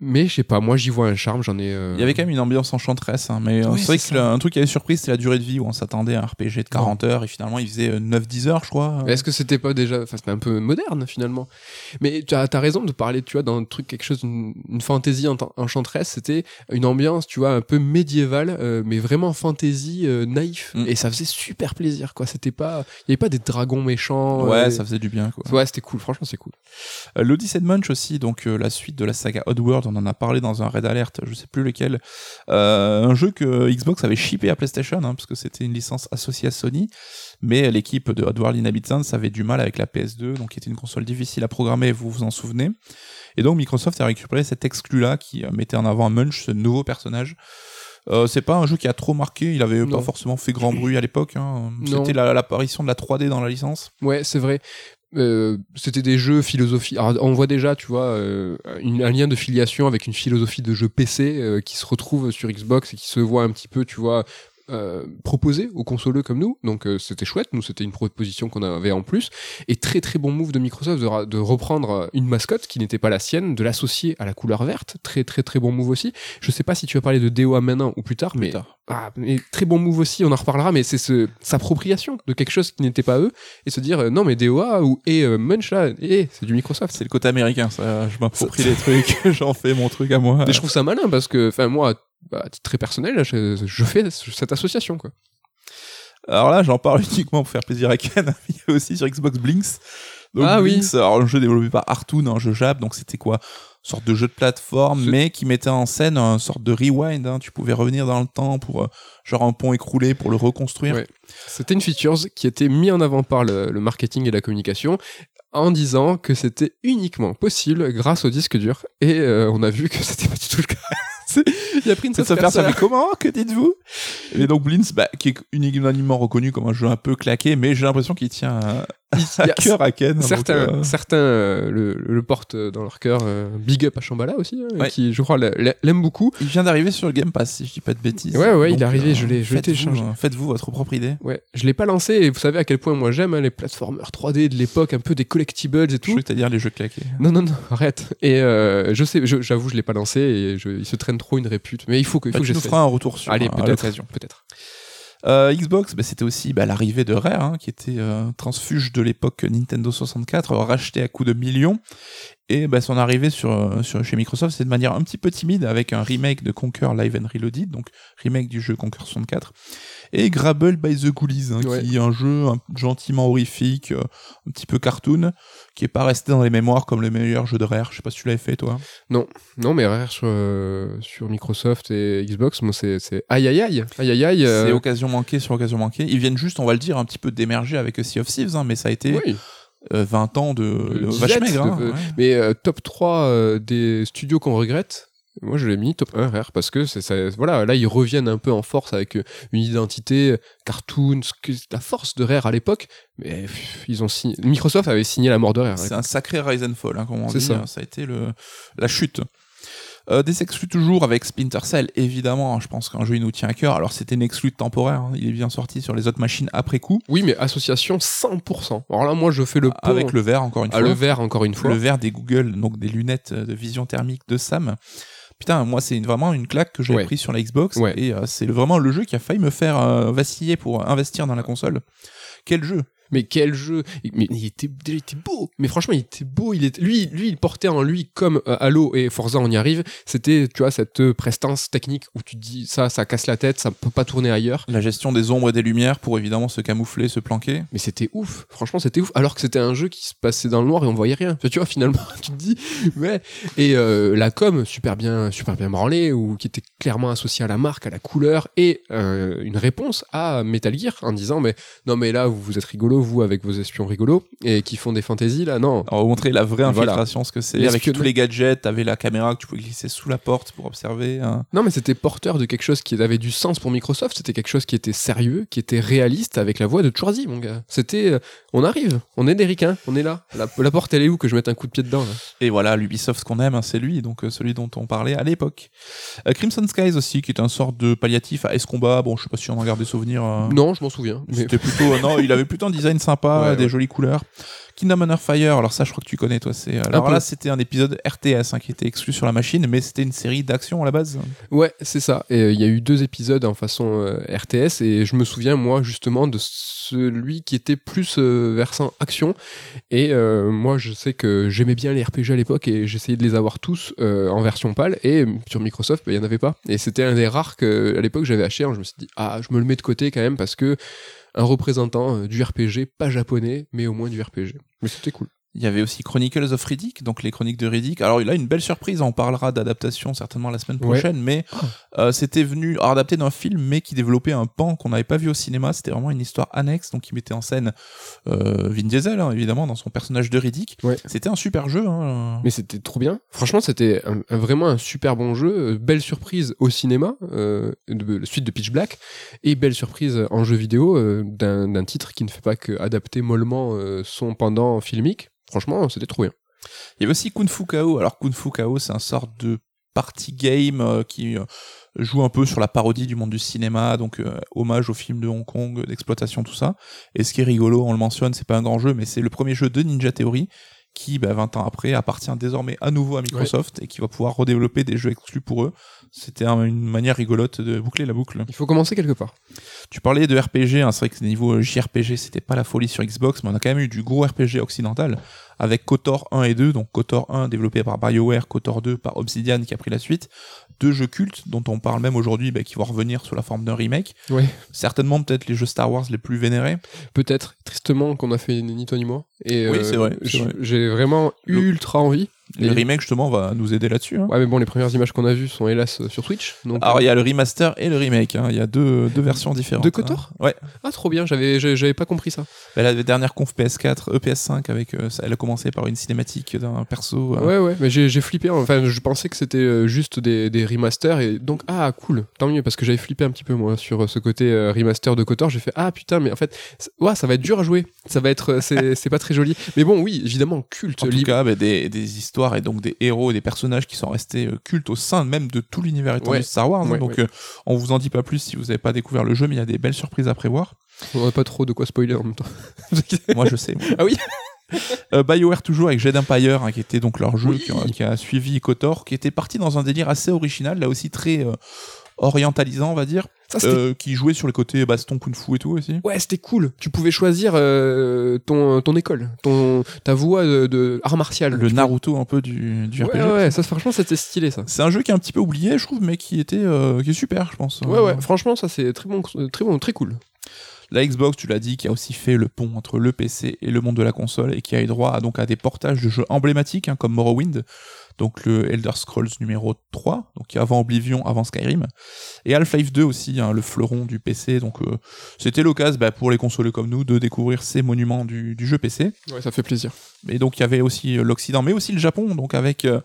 Mais je sais pas moi j'y vois un charme. J'en ai Il y avait quand même une ambiance enchanteresse, hein, mais Oui, c'est vrai c'est que le- un truc qui avait surpris, c'était la durée de vie où on s'attendait à un RPG de 40 heures et finalement il faisait euh, 9-10 heures, je crois. Est-ce que c'était pas déjà, enfin c'était un peu moderne finalement? Mais tu as, as raison de parler, tu vois, d'un truc quelque chose, une, une fantaisie en- enchanteresse, c'était une ambiance, tu vois, un peu médiévale, mais vraiment fantaisie euh, naïf. Mm. Et ça faisait super plaisir, quoi. C'était pas, il y avait pas des dragons méchants. Ouais, euh, ça faisait du bien, quoi. Ouais, c'était cool. Franchement, c'est cool. Euh, de Munch aussi, donc euh, la suite de la saga Oddworld, on en a parlé dans un Red Alert, je sais plus lequel. Un jeu que Xbox avait shippé à PlayStation, hein, parce que c'était une licence associée à Sony, mais l'équipe de Oddworld Inhabitants avait du mal avec la PS2, donc qui était une console difficile à programmer, vous vous en souvenez. Et donc Microsoft a récupéré cet exclu-là qui euh, mettait en avant Munch, ce nouveau personnage. Euh, c'est pas un jeu qui a trop marqué, il avait Non. pas forcément fait grand bruit à l'époque. Hein. C'était la- l'apparition de la 3D dans la licence. Ouais, c'est vrai. Euh, c'était des jeux philosophie. Alors, on voit déjà, tu vois, euh, une- un lien de filiation avec une philosophie de jeu PC euh, qui se retrouve sur Xbox et qui se voit un petit peu, tu vois, euh, proposé aux consoleux comme nous. Donc euh, c'était chouette. Nous, c'était une proposition qu'on avait en plus. Et très très bon move de Microsoft de, reprendre euh, une mascotte qui n'était pas la sienne, de l'associer à la couleur verte. Très très très bon move aussi. Je sais pas si tu vas parler de DOA maintenant ou plus tard, mais tard. ah, mais très bon move aussi, on en reparlera, mais c'est ce, s'appropriation de quelque chose qui n'était pas eux, et se dire, euh, non, mais DOA ou et Munch là, et c'est du Microsoft. C'est le côté américain, ça. Je m'approprie les trucs, <laughs> j'en fais mon truc à moi. Et je trouve ça malin parce que, enfin, moi, bah, à titre très personnel, je, je fais cette association, quoi. Alors là, j'en parle <laughs> uniquement pour faire plaisir à Ken. Il y a aussi sur Xbox Blinks. Donc Ah oui. Blinks, alors un jeu développé par Artoon, un jeu Jap, donc c'était quoi? Une sorte de jeu de plateforme, mais qui mettait en scène une sorte de rewind. hein. Tu pouvais revenir dans le temps pour euh, genre un pont écroulé pour le reconstruire. Ouais. C'était une feature qui était mis en avant par le, le marketing et la communication en disant que c'était uniquement possible grâce au disque dur. Et euh, on a vu que <laughs> c'était pas du tout le cas. Il a pris une sauce persa. fait comment Que dites-vous? Et donc Blinks, bah, qui est unanimement reconnu comme un jeu un peu claqué, mais j'ai l'impression qu'il tient à, Il à y a- cœur à Ken. donc, Certains, euh, certains euh, le, le portent dans leur cœur. euh, big up à Shambhala aussi, hein, Ouais. qui, je crois, l'a- l'a- l'aime beaucoup. Il vient d'arriver sur le Game Pass, si je dis pas de bêtises. Ouais, ouais, il est arrivé, euh, je l'ai- je l'ai faites-vous, téléchargé. euh, Faites-vous votre propre idée. Ouais, je l'ai pas lancé et vous savez à quel point moi j'aime hein, les platformers 3D de l'époque, un peu des collectibles et Je tout. veux à dire les jeux claqués. Non, non, non, arrête. Et euh, je sais, je- j'avoue, je l'ai pas lancé et je, il se traîne trop une répute. Mais il faut que, il Bah, que nous feras un retour sur Allez, peut-être. Peut-être. Euh, Xbox, bah, c'était aussi bah, l'arrivée de Rare, hein, qui était euh, transfuge de l'époque Nintendo 64, euh, racheté à coups de millions. Et bah, son arrivée sur, euh, sur, chez Microsoft, c'est de manière un petit peu timide, avec un remake de Conquer Live and Reloaded, donc remake du jeu Conquer 64, et Grabble by the Ghoulies, hein, Ouais. qui est un jeu un- gentiment horrifique, un petit peu cartoon, qui est pas resté dans les mémoires comme le meilleur jeu de Rare. Je sais pas si tu l'avais fait, toi. Non, mais Rare sur, euh, sur Microsoft et Xbox, moi c'est c'est aïe aïe aïe, aïe aïe aïe. euh, C'est occasion manquée sur occasion manquée. Ils viennent juste, on va le dire, un petit peu d'émerger avec Sea of Thieves, hein, mais ça a été oui. euh, 20 ans de, de vache maigre. hein, ouais. Mais top 3 euh, des studios qu'on regrette, moi je l'ai mis top 1 Rare parce que c'est ça, voilà, là ils reviennent un peu en force avec euh, une identité euh, cartoon, la force de Rare à l'époque, mais pff, ils ont signé, Microsoft avait signé la mort de Rare. C'est un sacré rise and fall, hein, comme on dit. ça. hein, Ça a été le, la chute. Euh, des exclus toujours avec Splinter Cell, évidemment. hein, je pense qu'un jeu il nous tient à cœur. Alors c'était une exclue temporaire. hein, il est bien sorti sur les autres machines après coup, Oui, mais association 100%. Alors là, moi je fais le pont avec le verre encore une à fois. le verre encore une fois. le verre des Google, donc des lunettes de vision thermique de Sam. Putain, moi c'est vraiment une claque que j'ai Ouais. pris sur la Xbox Ouais. et euh, c'est vraiment le jeu qui a failli me faire euh, vaciller pour investir dans la console. Quel jeu? Mais quel jeu Mais il était, il était beau. Mais franchement, il était beau. Il était, lui, lui, il portait en lui comme euh, Halo et Forza, on y arrive. C'était, tu vois, cette euh, prestance technique où tu te dis ça, ça casse la tête, ça peut pas tourner ailleurs. La gestion des ombres et des lumières pour évidemment se camoufler, se planquer. Mais c'était ouf. Franchement, c'était ouf. Alors que c'était un jeu qui se passait dans le noir et on voyait rien. Tu vois, finalement, <laughs> tu te dis, ouais. Et euh, la com, super bien, super bien branlée, ou qui était clairement associée à la marque, à la couleur, et euh, une réponse à Metal Gear en disant, mais non, mais là, vous, vous êtes rigolo, vous, avec vos espions rigolos, et qui font des fantaisies, là, non. On va vous montrer la vraie Voilà. infiltration, ce que c'est. Avec tous les gadgets, t'avais la caméra que tu pouvais glisser sous la porte pour observer. hein. Non, mais c'était porteur de quelque chose qui avait du sens pour Microsoft. C'était quelque chose qui était sérieux, qui était réaliste avec la voix de Schwarzy, mon gars. C'était, euh, on arrive, on est des ricains, on est là. La, la porte, elle est où que je mette un coup de pied dedans là? Et voilà, l'Ubisoft qu'on aime, hein, c'est lui, donc euh, celui dont on parlait à l'époque. Euh, Crimson Skies aussi, qui est un sorte de palliatif à S-Combat. Bon, je sais pas si on en garde des souvenirs. euh, Non, je m'en souviens. Mais... C'était plutôt, euh, non, il avait plutôt un design <laughs> sympa, Ouais, des ouais. jolies couleurs. Kingdom Under Fire, alors ça, je crois que tu connais, toi. C'est alors peu. là, c'était un épisode RTS hein, qui était exclu sur la machine, mais c'était une série d'action à la base. Ouais, c'est ça. Et euh, il y a eu deux épisodes en façon euh, RTS et je me souviens moi justement de celui qui était plus euh, versant action. Et euh, moi, je sais que j'aimais bien les RPG à l'époque et j'essayais de les avoir tous euh, en version pâle. Et euh, sur Microsoft, bah, il y en avait pas. Et c'était un des rares que à l'époque j'avais acheté. Alors, je me suis dit ah, je me le mets de côté quand même parce que un représentant euh, du RPG, pas japonais, mais au moins du RPG. Mais c'était cool. Il y avait aussi Chronicles of Riddick, donc les chroniques de Riddick. Alors il a une belle surprise, on parlera d'adaptation certainement la semaine Ouais. prochaine, mais euh, c'était venu adapté d'un film, mais qui développait un pan qu'on n'avait pas vu au cinéma. C'était vraiment une histoire annexe, donc il mettait en scène euh, Vin Diesel, hein, évidemment, dans son personnage de Riddick. Ouais. C'était un super jeu. Hein. Mais c'était trop bien. Franchement, c'était un- un- vraiment un super bon jeu. Euh, Belle surprise au cinéma, euh, de, suite de Pitch Black, et belle surprise en jeu vidéo d'un titre qui ne fait pas que adapter mollement son pendant filmique. Franchement, c'était trop bien. Il y avait aussi Kung Fu KO. Alors Kung Fu KO, c'est un sort de party game euh, qui euh, joue un peu sur la parodie du monde du cinéma, donc euh, hommage aux films de Hong Kong, d'exploitation, tout ça. Et ce qui est rigolo, on le mentionne, c'est pas un grand jeu, mais c'est le premier jeu de Ninja Theory qui, bah, 20 ans après, appartient désormais à nouveau à Microsoft et qui va pouvoir redévelopper des jeux exclus pour eux. C'était un- une manière rigolote de boucler la boucle. Il faut commencer quelque part. Tu parlais de RPG, hein, c'est vrai que niveau euh, JRPG, c'était pas la folie sur Xbox, mais on a quand même eu du gros RPG occidental avec KOTOR 1 et 2, donc KOTOR 1 développé par BioWare, KOTOR 2 par Obsidian qui a pris la suite, deux jeux cultes dont on parle même aujourd'hui bah, qui vont revenir sous la forme d'un remake, Ouais. certainement peut-être les jeux Star Wars les plus vénérés. Peut-être, tristement, qu'on a fait ni toi ni moi. Et Oui, euh, c'est vrai, c'est j- vrai. J'ai vraiment ultra envie. Le remake justement va nous aider là-dessus. hein. Ouais, mais bon, les premières images qu'on a vues sont hélas euh, sur Twitch. Donc, Alors il y a le remaster et le remake, hein. il y a deux, deux versions différentes. De KOTOR hein. Ouais. ah, trop bien. J'avais, pas compris ça. Bah, la dernière conf PS4, EPS5 avec, euh, ça- elle a commencé par une cinématique d'un perso. euh, Ouais, ouais, mais j'ai j'ai flippé. Enfin, je pensais que c'était euh, juste des, des remasters. Et donc, ah, cool, tant mieux, parce que j'avais flippé un petit peu, moi, sur euh, ce côté euh, remaster de Kotor. J'ai fait, ah putain, mais en fait, ouais, ça va être dur à jouer. Ça va être, euh, c'est <laughs> pas très joli. Mais bon, oui, évidemment, culte. En tout cas, bah, des, des histoires et donc des héros et des personnages qui sont restés euh, cultes au sein même de tout l'univers étendu Ouais. de Star Wars. hein. Ouais, donc, ouais. euh, on vous en dit pas plus si vous n'avez pas découvert le jeu, mais il y a des belles surprises à prévoir. On a pas trop de quoi spoiler en même temps. <laughs> Moi, je sais. moi. Ah oui <laughs> Euh, BioWare toujours avec Jade Empire, hein, qui était donc leur jeu Oui. qui, a- qui a suivi KOTOR, qui était parti dans un délire assez original, là aussi très euh, orientalisant, on va dire, Ça, euh, qui jouait sur le côté baston kung fu et tout aussi. Ouais, c'était cool. Tu pouvais choisir euh, ton, ton école, ton, ta voie de, de art martial. Le Naruto un peu du, du pouvais- RPG. Ouais, ouais, ça, franchement, c'était stylé, ça. C'est un jeu qui est un petit peu oublié, je trouve, mais qui était euh, qui est super, je pense. Ouais, ouais, franchement, ça, c'est très bon, très bon, très cool. La Xbox, tu l'as dit, qui a aussi fait le pont entre le PC et le monde de la console et qui a eu droit à, donc à des portages de jeux emblématiques hein, comme Morrowind, donc le Elder Scrolls numéro 3, donc avant Oblivion, avant Skyrim, et Half-Life 2 aussi, hein, le fleuron du PC. Donc euh, c'était l'occasion bah, pour les consoleux comme nous de découvrir ces monuments du, du jeu PC. Ouais, ça fait plaisir. Et donc il y avait aussi euh, l'Occident, mais aussi le Japon, donc avec euh,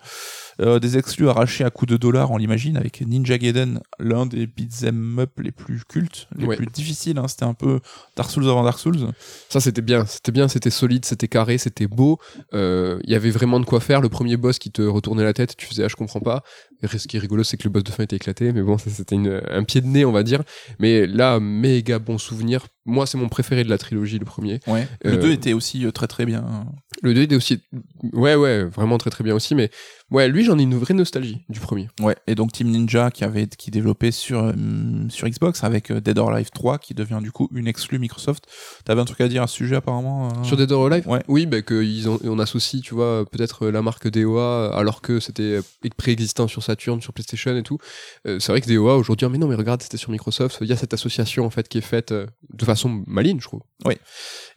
euh, des exclus arrachés à coups de dollars, on l'imagine, avec Ninja Gaiden, l'un des beat'em up les plus cultes, les Ouais. plus difficiles. hein. C'était un peu Dark Souls avant Dark Souls. Ça, c'était bien. C'était bien, c'était solide, c'était carré, c'était beau. Euh, Il y avait vraiment de quoi faire. Le premier boss qui te retournait la tête, tu faisais, ah, je comprends pas. Et ce qui est rigolo, c'est que le boss de fin était éclaté. Mais bon, ça, c'était un pied de nez, on va dire. Mais là, méga bon souvenir. Moi, c'est mon préféré de la trilogie, le premier. Ouais. Euh, Le 2 était aussi euh, très très bien. Le 2 était aussi Ouais, ouais, vraiment très très bien aussi. Mais ouais, lui, j'en ai une vraie nostalgie du premier. Ouais, et donc Team Ninja qui avait qui développait sur euh, sur Xbox avec Dead or Alive 3 qui devient du coup une exclue Microsoft. T'avais un truc à dire à ce sujet apparemment euh Sur Dead or Alive Ouais. Oui, bah, qu'ils ont, on associe, tu vois, peut-être la marque DOA alors que c'était préexistant sur Saturn, sur PlayStation et tout. Euh, c'est vrai que DOA aujourd'hui, ah, mais non, mais regarde, c'était sur Microsoft. Il y a cette association en fait qui est faite euh, de façon maligne, je trouve.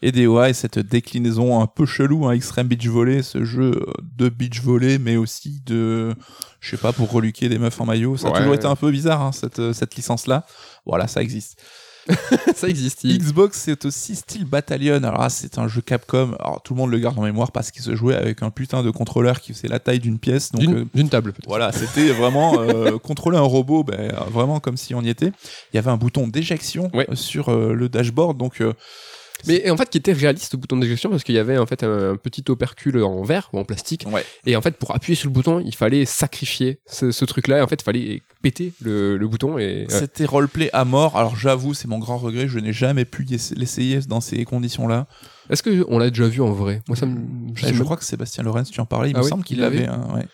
Et DOA et cette déclinaison un peu chelou, hein, Extreme Beach Volley, ce jeu euh, de beach volley, mais aussi de, je sais pas, pour reluquer des meufs en maillot. Ça a toujours été un peu bizarre, hein, cette, cette licence-là. Voilà, ça existe. <laughs> Ça existe. il- Xbox, c'est aussi Steel Battalion. Alors là, c'est un jeu Capcom. Alors tout le monde le garde en mémoire parce qu'il se jouait avec un putain de contrôleur qui faisait la taille d'une pièce. Donc D'une euh, d'une table, peut-être. voilà, c'était vraiment euh, <laughs> contrôler un robot, ben, vraiment comme si on y était. Il y avait un bouton d'éjection Ouais. sur euh, le dashboard, donc euh, Mais en fait, qui était réaliste le bouton d'éjection parce qu'il y avait en fait un, un petit opercule en verre ou en plastique. ouais. Et en fait, pour appuyer sur le bouton, il fallait sacrifier ce, ce truc-là. Et en fait, il fallait péter le, le bouton. Et ouais. C'était roleplay à mort. Alors j'avoue, c'est mon grand regret, je n'ai jamais pu l'essayer dans ces conditions-là. est-ce que on l'a déjà vu en vrai? Moi, ça me. Je, crois que Sébastien Lorenz, tu en parlais, il Ah me oui, semble qu'il il l'avait. Ouais.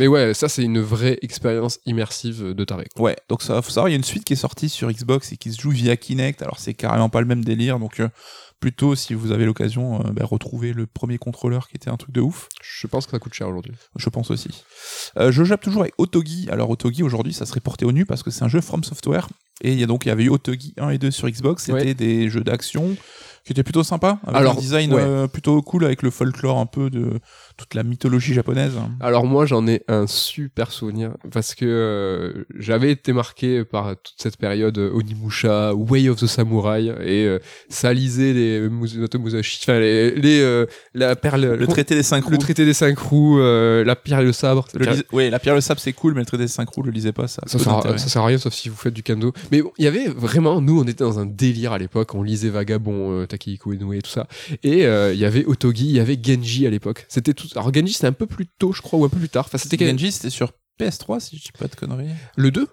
Mais ouais, ça, c'est une vraie expérience immersive de taré. quoi. Ouais, donc ça faut savoir, il y a une suite qui est sortie sur Xbox et qui se joue via Kinect. Alors c'est carrément pas le même délire, donc euh, plutôt si vous avez l'occasion, euh, bah, retrouvez le premier contrôleur qui était un truc de ouf. Je pense que ça coûte cher aujourd'hui. Je pense aussi. Euh, je jappe toujours avec Otogi. Alors Otogi aujourd'hui, ça serait porté au nu parce que c'est un jeu From Software. Et il y a donc il y avait eu Otogi 1 et 2 sur Xbox. C'était Ouais. des jeux d'action qui étaient plutôt sympas, avec Alors, un design ouais. euh, plutôt cool avec le folklore un peu de toute la mythologie japonaise. Alors moi j'en ai un super souvenir parce que euh, j'avais été marqué par toute cette période euh, Onimusha, Way of the Samurai et euh, ça lisait les Musato Musashi, enfin les, les euh, la perle, Le traité des cinq roues. le traité des cinq roues, la pierre et le sabre. Le Ouais, la pierre le sable c'est cool, mais le traité des cinq roues, le lisez pas ça. Ça sert, à, d'intérêt. ça sert à rien sauf si vous faites du kendo. Mais bon, il y avait vraiment, nous on était dans un délire à l'époque, on lisait Vagabond, Takehiko Inoue et tout ça. Et il y avait Otogi, il y avait Genji à l'époque. C'était tout. Alors Genji c'était un peu plus tôt je crois ou un peu plus tard. Enfin c'était Genji, c'était sur PS3 si je dis pas de conneries. le 2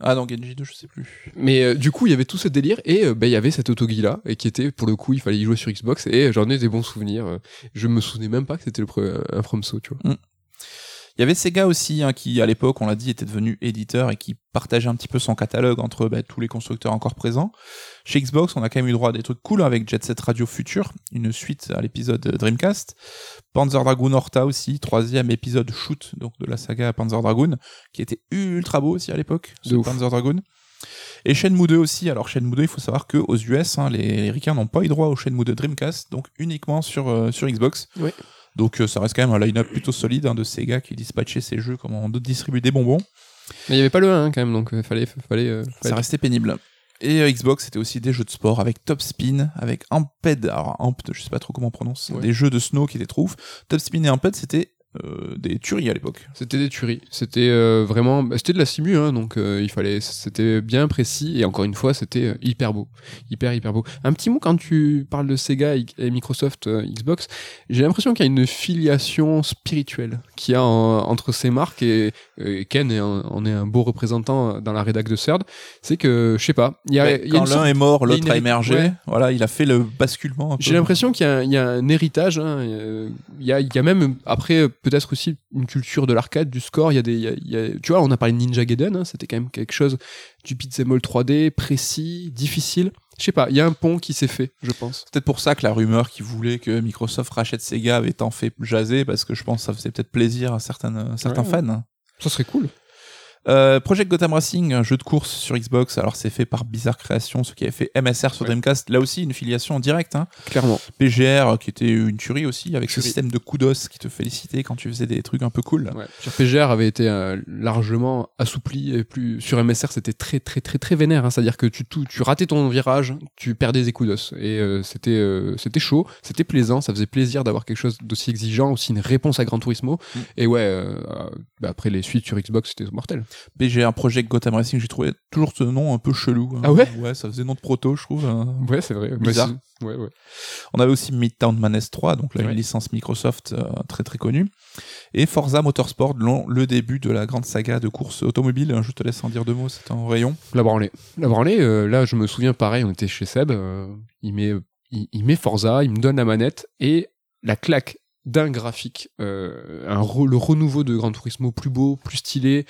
Ah non, Genji 2, je sais plus. Mais euh, du coup, il y avait tout ce délire et euh, ben, il y avait cet Otogi là et qui était pour le coup, il fallait y jouer sur Xbox et j'en ai des bons souvenirs. euh. Je me souvenais même pas que c'était le pre- un FromSo, tu vois. Il y avait Sega aussi, hein, qui à l'époque, on l'a dit, était devenu éditeur et qui partageait un petit peu son catalogue entre bah, tous les constructeurs encore présents. Chez Xbox, on a quand même eu droit à des trucs cool avec Jet Set Radio Future, une suite à l'épisode Dreamcast. Panzer Dragoon Horta aussi, troisième épisode shoot donc de la saga Panzer Dragoon, qui était ultra beau aussi à l'époque, ce ouf. Panzer Dragoon. Et Shenmue 2 aussi. Alors Shenmue 2, il faut savoir que aux US, hein, les, les ricains n'ont pas eu droit au Shenmue 2 Dreamcast, donc uniquement sur, euh, sur Xbox. Donc euh, ça reste quand même un line-up plutôt solide hein, de Sega qui dispatchait ses jeux comme on distribue des bonbons. Mais il y avait pas le 1 hein, quand même, donc il fallait, fallait. euh, Ça restait pénible. Et euh, Xbox, c'était aussi des jeux de sport avec Top Spin, avec Amped. Alors Amped, je sais pas trop comment on prononce. Ouais. Des jeux de snow qui étaient trop ouf. Top Spin et Amped, c'était euh, des tueries à l'époque. C'était des tueries. C'était euh, vraiment, bah, c'était de la simu, hein, donc euh, il fallait, c'était bien précis et encore une fois, c'était euh, hyper beau, hyper hyper beau. Un petit mot quand tu parles de Sega et Microsoft euh, Xbox, j'ai l'impression qu'il y a une filiation spirituelle qu'il y a en- entre ces marques et, et Ken est un, en est un beau représentant dans la rédac de CERD. C'est que je sais pas, il y a, Ouais, il y a quand l'un est mort, l'autre a émergé. ouais. Voilà, il a fait le basculement. J'ai l'impression qu'il y, a un- il y a un héritage. hein, euh, Il y, a, il y a même après euh, peut-être aussi une culture de l'arcade, du score. Il y a des, il y a- il y a- tu vois, on a parlé de Ninja Gaiden. hein, C'était quand même quelque chose du pixel 3D précis, difficile. Je sais pas. Il y a un pont qui s'est fait, je pense. C'est peut-être pour ça que la rumeur qui voulait que Microsoft rachète Sega avait tant fait jaser, parce que je pense que ça faisait peut-être plaisir à certaines, certains Ouais. fans. Ça serait cool. Euh, Project Gotham Racing, un jeu de course sur Xbox. Alors c'est fait par Bizarre Creations, ce qui avait fait MSR sur Ouais. Dreamcast. Là aussi une filiation directe. Hein. Clairement. PGR euh, qui était une tuerie aussi, avec ce système de kudos qui te félicitait quand tu faisais des trucs un peu cool. Ouais. Sur PGR avait été euh, largement assoupli et plus sur MSR c'était très très très très vénère. hein. C'est-à-dire que tu tout, tu ratais ton virage, tu perdais des coups d'os et euh, c'était euh, c'était chaud, c'était plaisant, ça faisait plaisir d'avoir quelque chose d'aussi exigeant, aussi une réponse à Gran Turismo. Mm. Et ouais, bah, après les suites sur Xbox c'était mortel. PGR Project Gotham Racing, j'ai trouvé toujours ce nom un peu chelou. hein. Ah ouais Ouais, ça faisait nom de proto, je trouve. hein. Ouais c'est vrai. Bizarre. Bah, ouais ouais. On avait aussi Midtown Madness 3, donc là, Ouais. une licence Microsoft euh, très très connue. Et Forza Motorsport, le, le début de la grande saga de course automobile. Je te laisse en dire deux mots, c'est en rayon. La branlée. La branlée, euh, là, je me souviens pareil, on était chez Seb, euh, il, met, il, il met Forza, il me donne la manette, et la claque d'un graphique, euh, un re- le renouveau de Gran Turismo plus beau, plus stylé,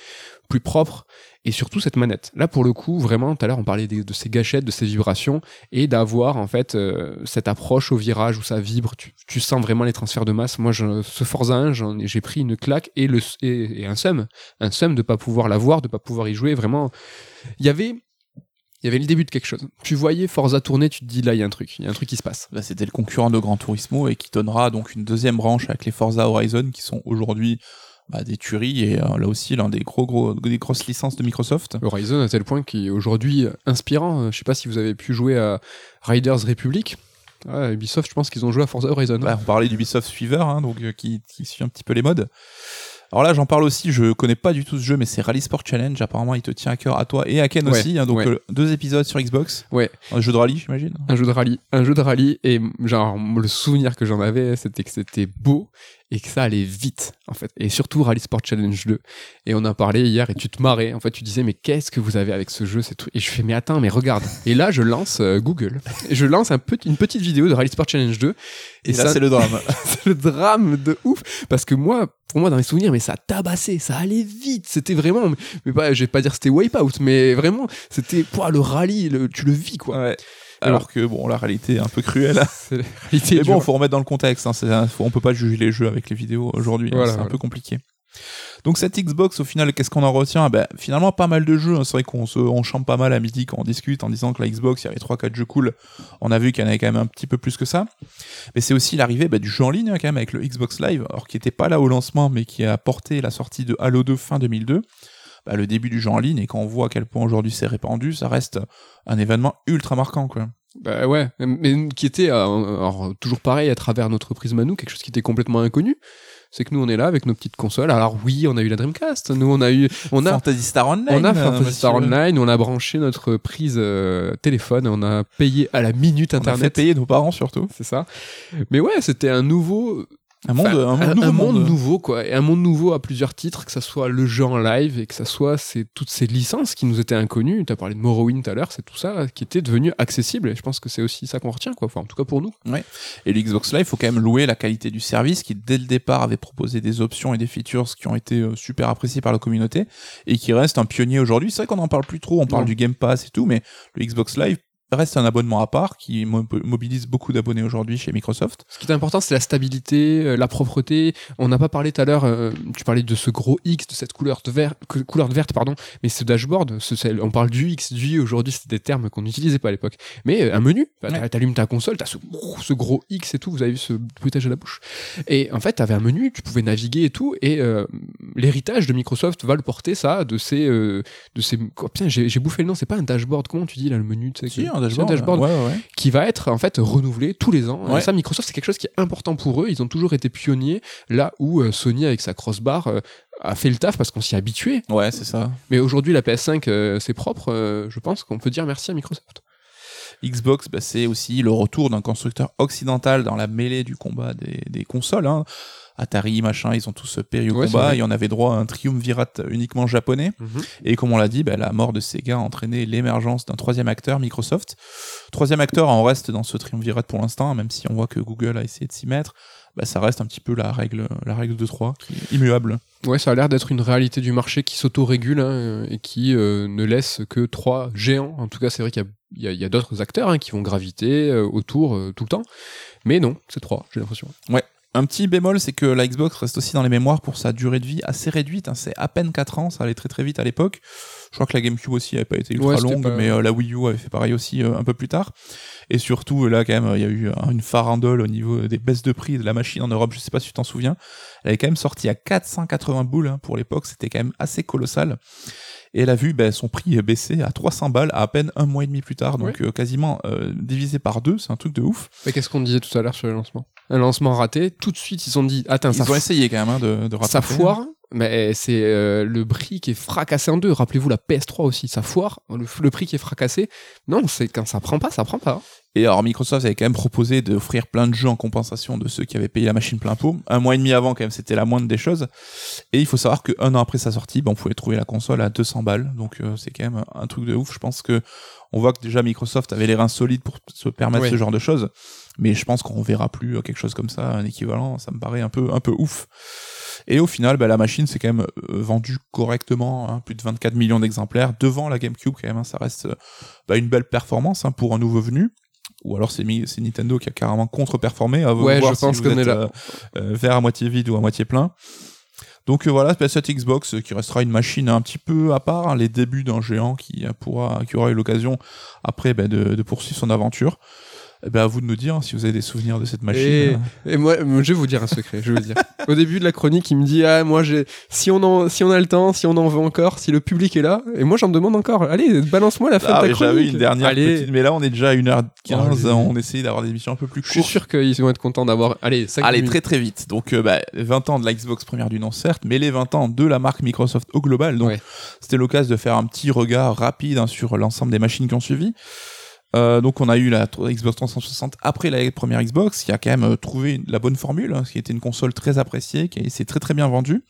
plus propre, et surtout cette manette. Là, pour le coup, vraiment, tout à l'heure, on parlait de ces gâchettes, de ces vibrations, et d'avoir en fait euh, cette approche au virage où ça vibre. Tu, tu sens vraiment les transferts de masse. Moi, je, ce Forza 1, j'en ai- j'ai pris une claque et, le, et, et un seum, un seum de pas pouvoir l'avoir, de pas pouvoir y jouer. Vraiment, il y avait. Il y avait le début de quelque chose. Tu voyais Forza tourner, tu te dis là, il y a un truc, il y a un truc qui se passe. Là, c'était le concurrent de Gran Turismo et qui donnera donc une deuxième branche avec les Forza Horizon qui sont aujourd'hui bah, des tueries et euh, là aussi l'un des gros gros des grosses licences de Microsoft. Horizon à tel point qu'il est aujourd'hui inspirant. Je sais pas si vous avez pu jouer à Riders Republic. Ouais, Ubisoft, je pense qu'ils ont joué à Forza Horizon. Bah, on parlait d'Ubisoft Suiveur, hein, donc euh, qui, qui suit un petit peu les modes. Alors là, j'en parle aussi, je connais pas du tout ce jeu, mais c'est Rally Sport Challenge. Apparemment, il te tient à cœur à toi et à Ken Ouais, aussi. hein, donc ouais. euh, deux épisodes sur Xbox. Ouais. Un jeu de rallye, j'imagine. Un jeu de rallye, un jeu de rallye, et genre le souvenir que j'en avais, c'était que c'était beau et que ça allait vite, en fait. Et surtout Rally Sport Challenge 2. Et on en parlait hier et tu te marrais. En fait, tu disais, mais qu'est-ce que vous avez avec ce jeu c'est tout... Et je fais, mais attends, mais regarde. Et là, je lance euh, Google. Et je lance un petit, une petite vidéo de Rally Sport Challenge 2. Et, là, c'est le drame. <laughs> c'est le drame de ouf parce que moi pour moi dans mes souvenirs mais ça tabassait ça allait vite c'était vraiment mais pas je vais pas dire c'était wipeout mais vraiment c'était le rallye le- tu le vis quoi ouais. Alors que bon, la réalité est un peu cruelle. <laughs> c'est la réalité Mais bon, faut remettre dans le contexte. Hein, c'est faut- on peut pas juger les jeux avec les vidéos aujourd'hui. hein, Voilà, c'est un peu compliqué. Donc cette Xbox, au final, qu'est-ce qu'on en retient? Ben, Finalement, pas mal de jeux. hein. C'est vrai qu'on se, on chante pas mal à midi quand on discute en disant que la Xbox, il y avait 3-4 jeux cool. On a vu qu'il y en avait quand même un petit peu plus que ça. Mais c'est aussi l'arrivée ben, du jeu en ligne, hein, quand même, avec le Xbox Live, alors qui était pas là au lancement, mais qui a porté la sortie de Halo 2 fin 2002. Ben, le début du jeu en ligne, et quand on voit à quel point aujourd'hui c'est répandu, ça reste un événement ultra marquant, quoi. Bah ouais mais qui était euh, alors, toujours pareil à travers notre prisme à nous quelque chose qui était complètement inconnu c'est que nous on est là avec nos petites consoles alors oui on a eu la Dreamcast nous on a eu on a Fantasy Star Online. on a euh, Fantasy Star. Online on a branché notre prise euh, téléphone on a payé à la minute On a fait internet payer nos parents surtout. c'est ça mais ouais c'était un nouveau Un monde, Enfin, un, nouveau monde. nouveau, quoi. Et un monde nouveau à plusieurs titres, que ça soit le jeu en live et que ça soit c'est toutes ces licences qui nous étaient inconnues. Tu as parlé de Morrowind tout à l'heure, c'est tout ça qui était devenu accessible. Et je pense que c'est aussi ça qu'on retient, quoi. Enfin, en tout cas pour nous. Et le Xbox Live, faut quand même louer la qualité du service qui, dès le départ, avait proposé des options et des features qui ont été euh, super appréciés par la communauté et qui reste un pionnier aujourd'hui. C'est vrai qu'on en parle plus trop, on parle du Game Pass et tout, mais le Xbox Live reste un abonnement à part qui mo- mobilise beaucoup d'abonnés aujourd'hui chez Microsoft. Ce qui est important, c'est la stabilité, euh, la propreté. On n'a pas parlé tout à l'heure, euh, tu parlais de ce gros X, de cette couleur de vert, couleur de verte, pardon. Mais ce dashboard, ce, c'est- on parle du X, du Y aujourd'hui, c'était des termes qu'on n'utilisait pas à l'époque. Mais euh, un menu, Ouais. t'allumes ta console, t'as ce gros, ce gros X et tout, vous avez vu ce bruitage à la bouche. Et en fait, t'avais un menu, tu pouvais naviguer et tout. Et euh, l'héritage de Microsoft va le porter, ça, de ces. euh, de ces putain, j'ai j'ai bouffé le nom, c'est pas un dashboard, comment tu dis là, le menu tu sais, Si, que- un dashboard. c'est dashboard Ouais, ouais, ouais. qui va être en fait renouvelé tous les ans. Et ça, Microsoft, c'est quelque chose qui est important pour eux. Ils ont toujours été pionniers là où euh, Sony, avec sa crossbar, euh, a fait le taf parce qu'on s'y habitué. Ouais, c'est ça. Mais aujourd'hui, la PS5, euh, c'est propre. je pense qu'on peut dire merci à Microsoft. Xbox, bah, c'est aussi le retour d'un constructeur occidental dans la mêlée du combat des, des consoles. Hein. Atari, machin, ils ont tous péri au Ouais, combat et on avait droit à un triumvirat uniquement japonais. Et comme on l'a dit, bah, la mort de Sega a entraîné l'émergence d'un troisième acteur, Microsoft. Troisième acteur, on reste dans ce triumvirat pour l'instant, même si on voit que Google a essayé de s'y mettre. Bah, ça reste un petit peu la règle, la règle de 3, qui est immuable. Ouais, ça a l'air d'être une réalité du marché qui s'auto-régule hein, et qui euh, ne laisse que trois géants. En tout cas, c'est vrai qu'il y a, d'autres acteurs hein, qui vont graviter euh, autour euh, tout le temps. Mais non, c'est trois, j'ai l'impression. Un petit bémol, c'est que la Xbox reste aussi dans les mémoires pour sa durée de vie assez réduite. hein. C'est à peine 4 ans, ça allait très très vite à l'époque. Je crois que la GameCube aussi n'avait pas été ultra Ouais, longue, pas- mais euh, la Wii U avait fait pareil aussi euh, un peu plus tard. Et surtout, là, quand même, il y a eu euh, une farandole au niveau des baisses de prix de la machine en Europe. Je sais pas si tu t'en souviens. Elle est quand même sortie à 480 boules hein, pour l'époque. C'était quand même assez colossal. Et elle a vu ben, son prix baisser à 300 balles à, à peine un mois et demi plus tard. Donc euh, quasiment divisé par deux. C'est un truc de ouf. Mais qu'est-ce qu'on disait tout à l'heure sur le lancement Un lancement raté, tout de suite ils se sont dit, attends, ça, Ils ont essayé quand même hein, de, de ça rattraper. foire, mais c'est euh, le prix qui est fracassé en deux. Rappelez-vous la PS3 aussi, ça foire. Le, le prix qui est fracassé. Non, c'est quand ça prend pas, ça prend pas. Et alors Microsoft avait quand même proposé d'offrir plein de jeux en compensation de ceux qui avaient payé la machine plein pot. Un mois et demi avant quand même, c'était la moindre des choses. Et il faut savoir qu'un an après sa sortie, ben, on pouvait trouver la console à 200 balles. Donc euh, c'est quand même un truc de ouf. Je pense que on voit que déjà Microsoft avait les reins solides pour se permettre Ouais. ce genre de choses. Mais je pense qu'on verra plus euh, quelque chose comme ça, un équivalent. Ça me paraît un peu un peu ouf. Et au final, ben, la machine s'est quand même euh, vendue correctement, hein, plus de 24 millions d'exemplaires devant la GameCube quand même. hein. ça reste euh, bah, une belle performance hein, pour un nouveau venu. Ou alors c'est Nintendo qui a carrément contre-performé. À Ouais, voir je pense si qu'on est là. euh, verre à moitié vide ou à moitié plein. Donc euh, voilà, cette Xbox euh, qui restera une machine un petit peu à part, hein, les débuts d'un géant qui pourra, qui aura eu l'occasion après de, de poursuivre son aventure. Eh ben, à vous de nous dire si vous avez des souvenirs de cette machine. Et, et moi, moi, je vais vous dire un secret. Je vais vous dire. <laughs> Au début de la chronique, il me dit ah moi j'ai si on en si on a le temps, si on en veut encore, si le public est là, et moi j'en demande encore. Allez, balance-moi la fin Ah, de ta J'avais chronique. une dernière Allez. petite, mais là on est déjà à 1h15, Allez. hein, on essaye d'avoir des émissions un peu plus Je suis courtes. sûr qu'ils vont être contents d'avoir. Allez, 5 Allez, minutes. très très vite. Donc, euh, bah, 20 ans de la Xbox première du nom, certes, mais les 20 ans de la marque Microsoft au global. Donc, Ouais. c'était l'occasion de faire un petit regard rapide hein, sur l'ensemble des machines qui ont suivi. Euh, donc, on a eu la Xbox 360 après la première Xbox, qui a quand même euh, trouvé la bonne formule, hein, qui était une console très appréciée, qui s'est très très bien vendue,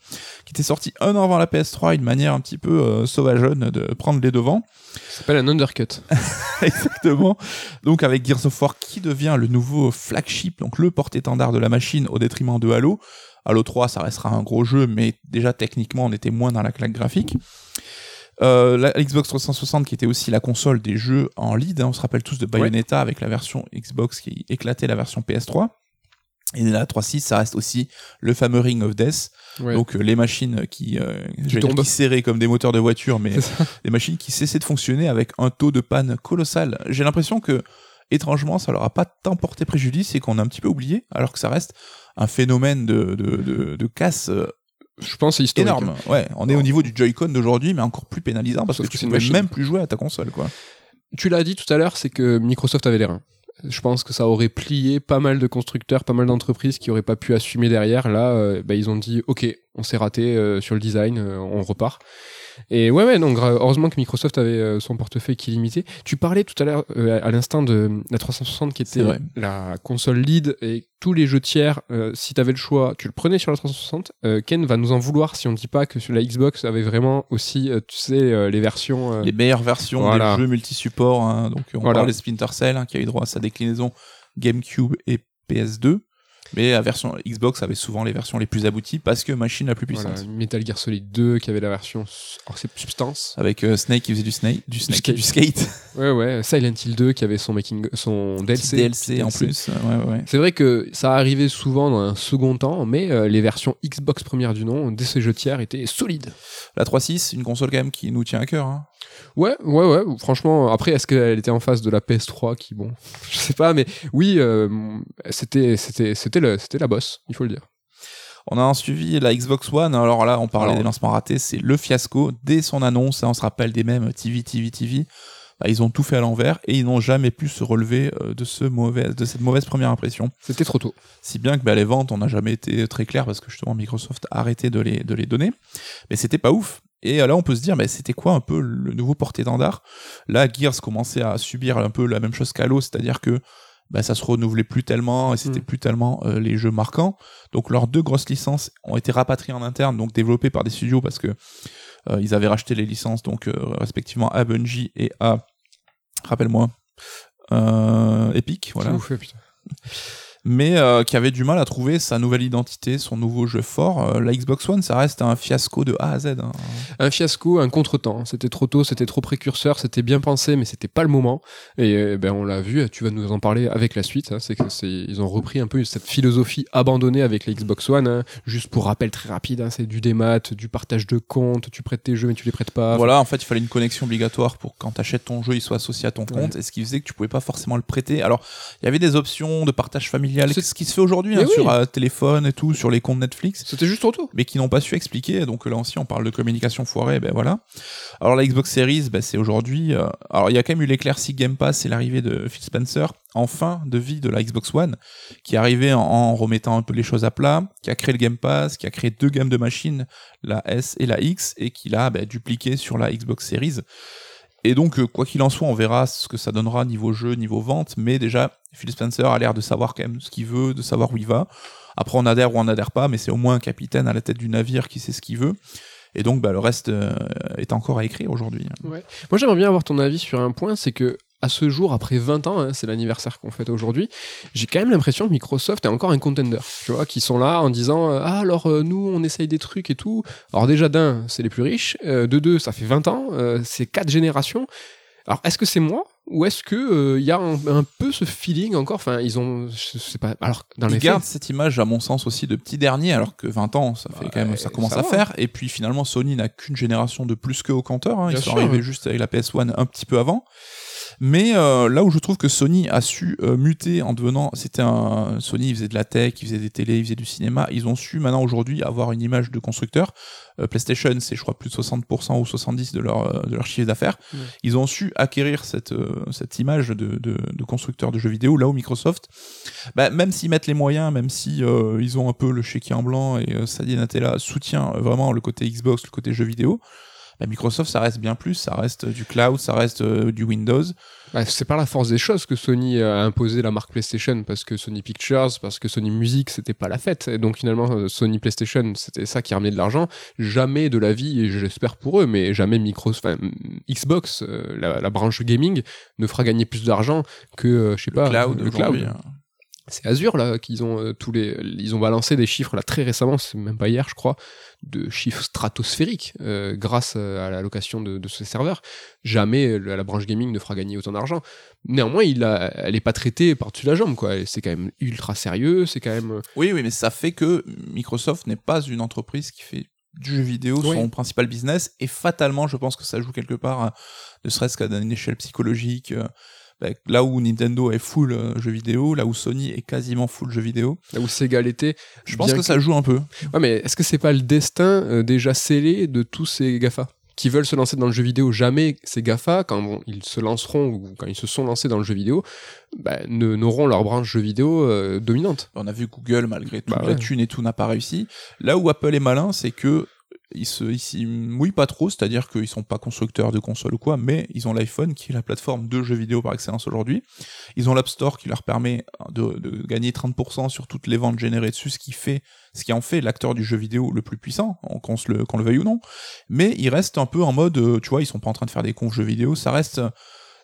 qui était sortie un an avant la PS3, une manière un petit peu euh, sauvageonne de prendre les devants. Ça s'appelle un undercut. <laughs> Exactement. Donc avec Gears of War qui devient le nouveau flagship, donc le porte-étendard de la machine au détriment de Halo. Halo 3, ça restera un gros jeu, mais déjà techniquement, on était moins dans la claque graphique. Euh, la Xbox 360 qui était aussi la console des jeux en lead, hein, on se rappelle tous de Bayonetta avec la version Xbox qui éclatait la version PS3. Et la 3.6, ça reste aussi le fameux Ring of Death, Ouais. donc euh, les machines qui, euh, qui serraient comme des moteurs de voiture, mais <laughs> des machines qui cessaient de fonctionner avec un taux de panne colossal. J'ai l'impression que, étrangement, ça leur a pas tant porté préjudice et qu'on a un petit peu oublié, alors que ça reste un phénomène de, de, de, de casse euh, Je pense c'est historique. énorme. Ouais, on est au niveau du Joy-Con d'aujourd'hui, mais encore plus pénalisant parce Sauf que que tu une pouvais même plus jouer à ta console, quoi. Tu l'as dit tout à l'heure, c'est que Microsoft avait les reins. Je pense que ça aurait plié pas mal de constructeurs, pas mal d'entreprises qui auraient pas pu assumer derrière. Là, euh, bah, ils ont dit OK, on s'est raté euh, sur le design, euh, on repart. Et ouais, ouais, donc heureusement que Microsoft avait euh, son portefeuille qui est limité. Tu parlais tout à l'heure, euh, à l'instant de la 360 qui était la console lead et tous les jeux tiers, euh, si t'avais le choix, tu le prenais sur la 360. Euh, Ken va nous en vouloir si on dit pas que sur la Xbox avait vraiment aussi, tu sais, les versions. Les meilleures versions Voilà. des jeux multi-supports, hein, donc on Voilà. parle de Splinter Cell, hein, qui a eu droit à sa déclinaison GameCube et PS2. Mais la version Xbox avait souvent les versions les plus abouties parce que machine la plus puissante. Voilà, Metal Gear Solid 2 qui avait la version Substance. Avec euh, Snake qui faisait du Snake, du, snake, skate. du skate. <laughs> Ouais ouais, Silent Hill 2 qui avait son making son DLC. DLC en plus. Ouais, ouais. C'est vrai que ça arrivait souvent dans un second temps, mais euh, les versions Xbox première du nom de ces jeux tiers étaient solides. La 3.6, une console quand même qui nous tient à cœur. Hein. Ouais, ouais, ouais. Franchement, après, est-ce qu'elle était en face de la PS3 qui, bon, <laughs> je sais pas, mais oui, euh, c'était, c'était, c'était le, c'était la bosse, il faut le dire. On a suivi la Xbox One. Alors là, on parlait Alors- des lancements ratés. C'est le fiasco. Dès son annonce, hein, on se rappelle des mêmes TV, TV, TV. Bah, ils ont tout fait à l'envers et ils n'ont jamais pu se relever euh, de, ce mauvais, de cette mauvaise première impression. C'était trop tôt. Si bien que bah, les ventes, on n'a jamais été très clair parce que justement Microsoft a arrêté de les, de les donner. Mais c'était pas ouf. Et euh, là, on peut se dire, bah, c'était quoi un peu le nouveau porté-étendard Là, Gears commençait à subir un peu la même chose qu'Halo, c'est-à-dire que bah, ça se renouvelait plus tellement et c'était Mm. plus tellement euh, les jeux marquants. Donc leurs deux grosses licences ont été rapatriées en interne, donc développées par des studios parce que euh, ils avaient racheté les licences donc euh, respectivement à Bungie et à rappelle-moi euh, Epic, voilà putain. Mais euh, qui avait du mal à trouver sa nouvelle identité, son nouveau jeu fort. Euh, la Xbox One, ça reste un fiasco de A à Z. hein. Un fiasco, un contretemps. C'était trop tôt, c'était trop précurseur, c'était bien pensé, mais c'était pas le moment. Et euh, ben on l'a vu. Tu vas nous en parler avec la suite. hein, c'est que c'est, ils ont repris un peu cette philosophie abandonnée avec la Xbox One. hein. Juste pour rappel très rapide, c'est du démat, du partage de comptes. Tu prêtes tes jeux, mais tu les prêtes pas. Voilà, en fait, il fallait une connexion obligatoire pour que quand tu ton jeu, il soit associé à ton compte, et ce qui faisait que tu pouvais pas forcément le prêter. Alors, il y avait des options de partage familial il y a C'est- ce qui se fait aujourd'hui hein, oui. sur euh, téléphone et tout, sur les comptes Netflix. C'était juste retour. mais qui n'ont pas su expliquer. Donc là aussi, on parle de communication foirée, ben voilà. Alors la Xbox Series, ben, c'est aujourd'hui. euh, alors il y a quand même eu l'éclaircie Game Pass et l'arrivée de Phil Spencer en fin de vie de la Xbox One, qui est arrivé en, en remettant un peu les choses à plat, qui a créé le Game Pass, qui a créé deux gammes de machines, la S et la X, et qui l'a ben, dupliqué sur la Xbox Series. Et donc, euh, quoi qu'il en soit, on verra ce que ça donnera niveau jeu, niveau vente, mais déjà, Phil Spencer a l'air de savoir quand même ce qu'il veut, de savoir où il va. Après, on adhère ou on n'adhère pas, mais c'est au moins un capitaine à la tête du navire qui sait ce qu'il veut. Et donc, bah, le reste euh, est encore à écrire aujourd'hui. Moi, j'aimerais bien avoir ton avis sur un point, c'est que à ce jour, après 20 ans, hein, c'est l'anniversaire qu'on fête aujourd'hui, j'ai quand même l'impression que Microsoft est encore un contender, tu vois, qui sont là en disant euh, ah alors euh, nous on essaye des trucs et tout. Alors déjà d'un, c'est les plus riches, euh, de deux, ça fait 20 ans, euh, c'est quatre générations. Alors est-ce que c'est moi ou est-ce que il y a un, un peu ce feeling encore? Enfin, ils ont, je sais pas. Alors dans Ils les gardent faits, cette image, à mon sens, aussi de petit dernier, alors que 20 ans, ça fait Ouais, quand même, ça commence ça à va. faire. Et puis finalement, Sony n'a qu'une génération de plus qu'eux au compteur. hein. Ils Bien sont sûr. arrivés juste avec la PS1 un petit peu avant. Mais euh, là où je trouve que Sony a su euh, muter en devenant, c'était un Sony, il faisait de la tech, il faisait des télés, il faisait du cinéma. Ils ont su maintenant aujourd'hui avoir une image de constructeur. Euh, PlayStation, c'est je crois plus de 60% ou 70% de leur euh, de leur chiffre d'affaires. Ouais. Ils ont su acquérir cette euh, cette image de, de de constructeur de jeux vidéo. Là où Microsoft, bah, même s'ils mettent les moyens, même si euh, ils ont un peu le chéquier en blanc et euh, Satya Nadella soutient vraiment le côté Xbox, le côté jeux vidéo. Bah, Microsoft, ça reste bien plus, ça reste du cloud, ça reste euh, du Windows. bah, c'est par la force des choses que Sony a imposé la marque PlayStation, parce que Sony Pictures, parce que Sony Music, c'était pas la fête. Et donc finalement, euh, Sony PlayStation, c'était ça qui ramenait de l'argent. Jamais de la vie, et j'espère pour eux, mais jamais Microsoft, enfin, Xbox, euh, la, la branche gaming, ne fera gagner plus d'argent que, euh, je sais pas, cloud, le cloud. hein. C'est Azure là qu'ils ont euh, tous les, ils ont balancé des chiffres là très récemment, c'est même pas hier je crois, de chiffres stratosphériques euh, grâce euh, à la location de, de ces serveurs. Jamais la, la branche gaming ne fera gagner autant d'argent. Néanmoins, il a, elle est pas traitée par-dessus la jambe quoi. C'est quand même ultra sérieux, c'est quand même. Oui, oui, mais ça fait que Microsoft n'est pas une entreprise qui fait du jeu vidéo Oui. son principal business et fatalement, je pense que ça joue quelque part, ne serait-ce qu'à une échelle psychologique. Là où Nintendo est full euh, jeu vidéo, là où Sony est quasiment full jeu vidéo, là où Sega l'était. je pense que ça joue un peu. Ouais, mais est-ce que c'est pas le destin euh, déjà scellé de tous ces GAFA qui veulent se lancer dans le jeu vidéo? Jamais ces GAFA, quand bon, ils se lanceront ou quand ils se sont lancés dans le jeu vidéo, bah, ne- n'auront leur branche jeu vidéo euh, dominante. On a vu Google, malgré toute Bah la ouais. thune et tout, n'a pas réussi. Là où Apple est malin, c'est que ils se, ils mouillent pas trop, c'est-à-dire qu'ils sont pas constructeurs de consoles ou quoi, mais ils ont l'iPhone qui est la plateforme de jeux vidéo par excellence aujourd'hui. Ils ont l'App Store qui leur permet de, de gagner 30% sur toutes les ventes générées dessus, ce qui fait, ce qui en fait l'acteur du jeu vidéo le plus puissant, qu'on se le, qu'on le veuille ou non. Mais ils restent un peu en mode, euh, tu vois, ils sont pas en train de faire des confs jeux vidéo, ça reste,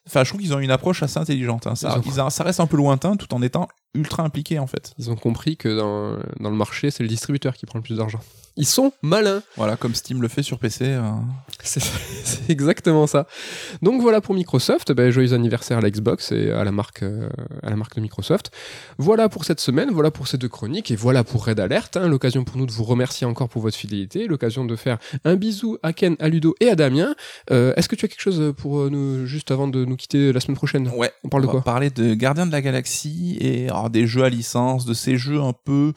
Enfin, je trouve qu'ils ont une approche assez intelligente. hein. Ça, Ils ont- ils a- ça reste un peu lointain tout en étant ultra impliqué en fait. Ils ont compris que dans, dans le marché, c'est le distributeur qui prend le plus d'argent. Ils sont malins. Voilà, comme Steam le fait sur PC. euh, <laughs> C'est exactement ça. Donc voilà pour Microsoft. Ben, joyeux anniversaire à la Xbox et à la marque, euh, à la marque de Microsoft. Voilà pour cette semaine, voilà pour ces deux chroniques et voilà pour Red Alert. hein. L'occasion pour nous de vous remercier encore pour votre fidélité. L'occasion de faire un bisou à Ken, à Ludo et à Damien. Euh, Est-ce que tu as quelque chose pour nous, juste avant de nous quitter la semaine prochaine? Ouais. On parle de va quoi? parler de Gardiens de la Galaxie et alors, des jeux à licence, de ces jeux un peu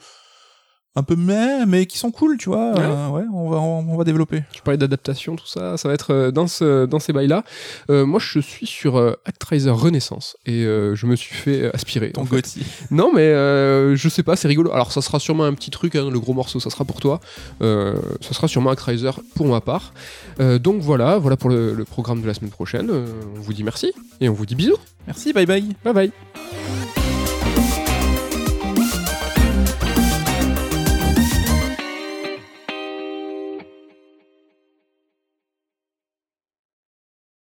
un peu mais mais qui sont cool, tu vois. Ouais. Euh, ouais, on va on, va développer. Tu parlais d'adaptation, tout ça, ça va être euh, dans, ce, dans ces bails-là. Euh, moi, je suis sur euh, Actraiser Renaissance et je me suis fait aspirer. Ton. Gotti. <laughs> Non, mais euh, je sais pas, c'est rigolo. Alors, ça sera sûrement un petit truc, hein, le gros morceau, ça sera pour toi. Ça sera sûrement Actraiser pour ma part. Donc voilà, voilà pour le, le programme de la semaine prochaine. On vous dit merci et on vous dit bisous. Merci, bye bye. Bye bye.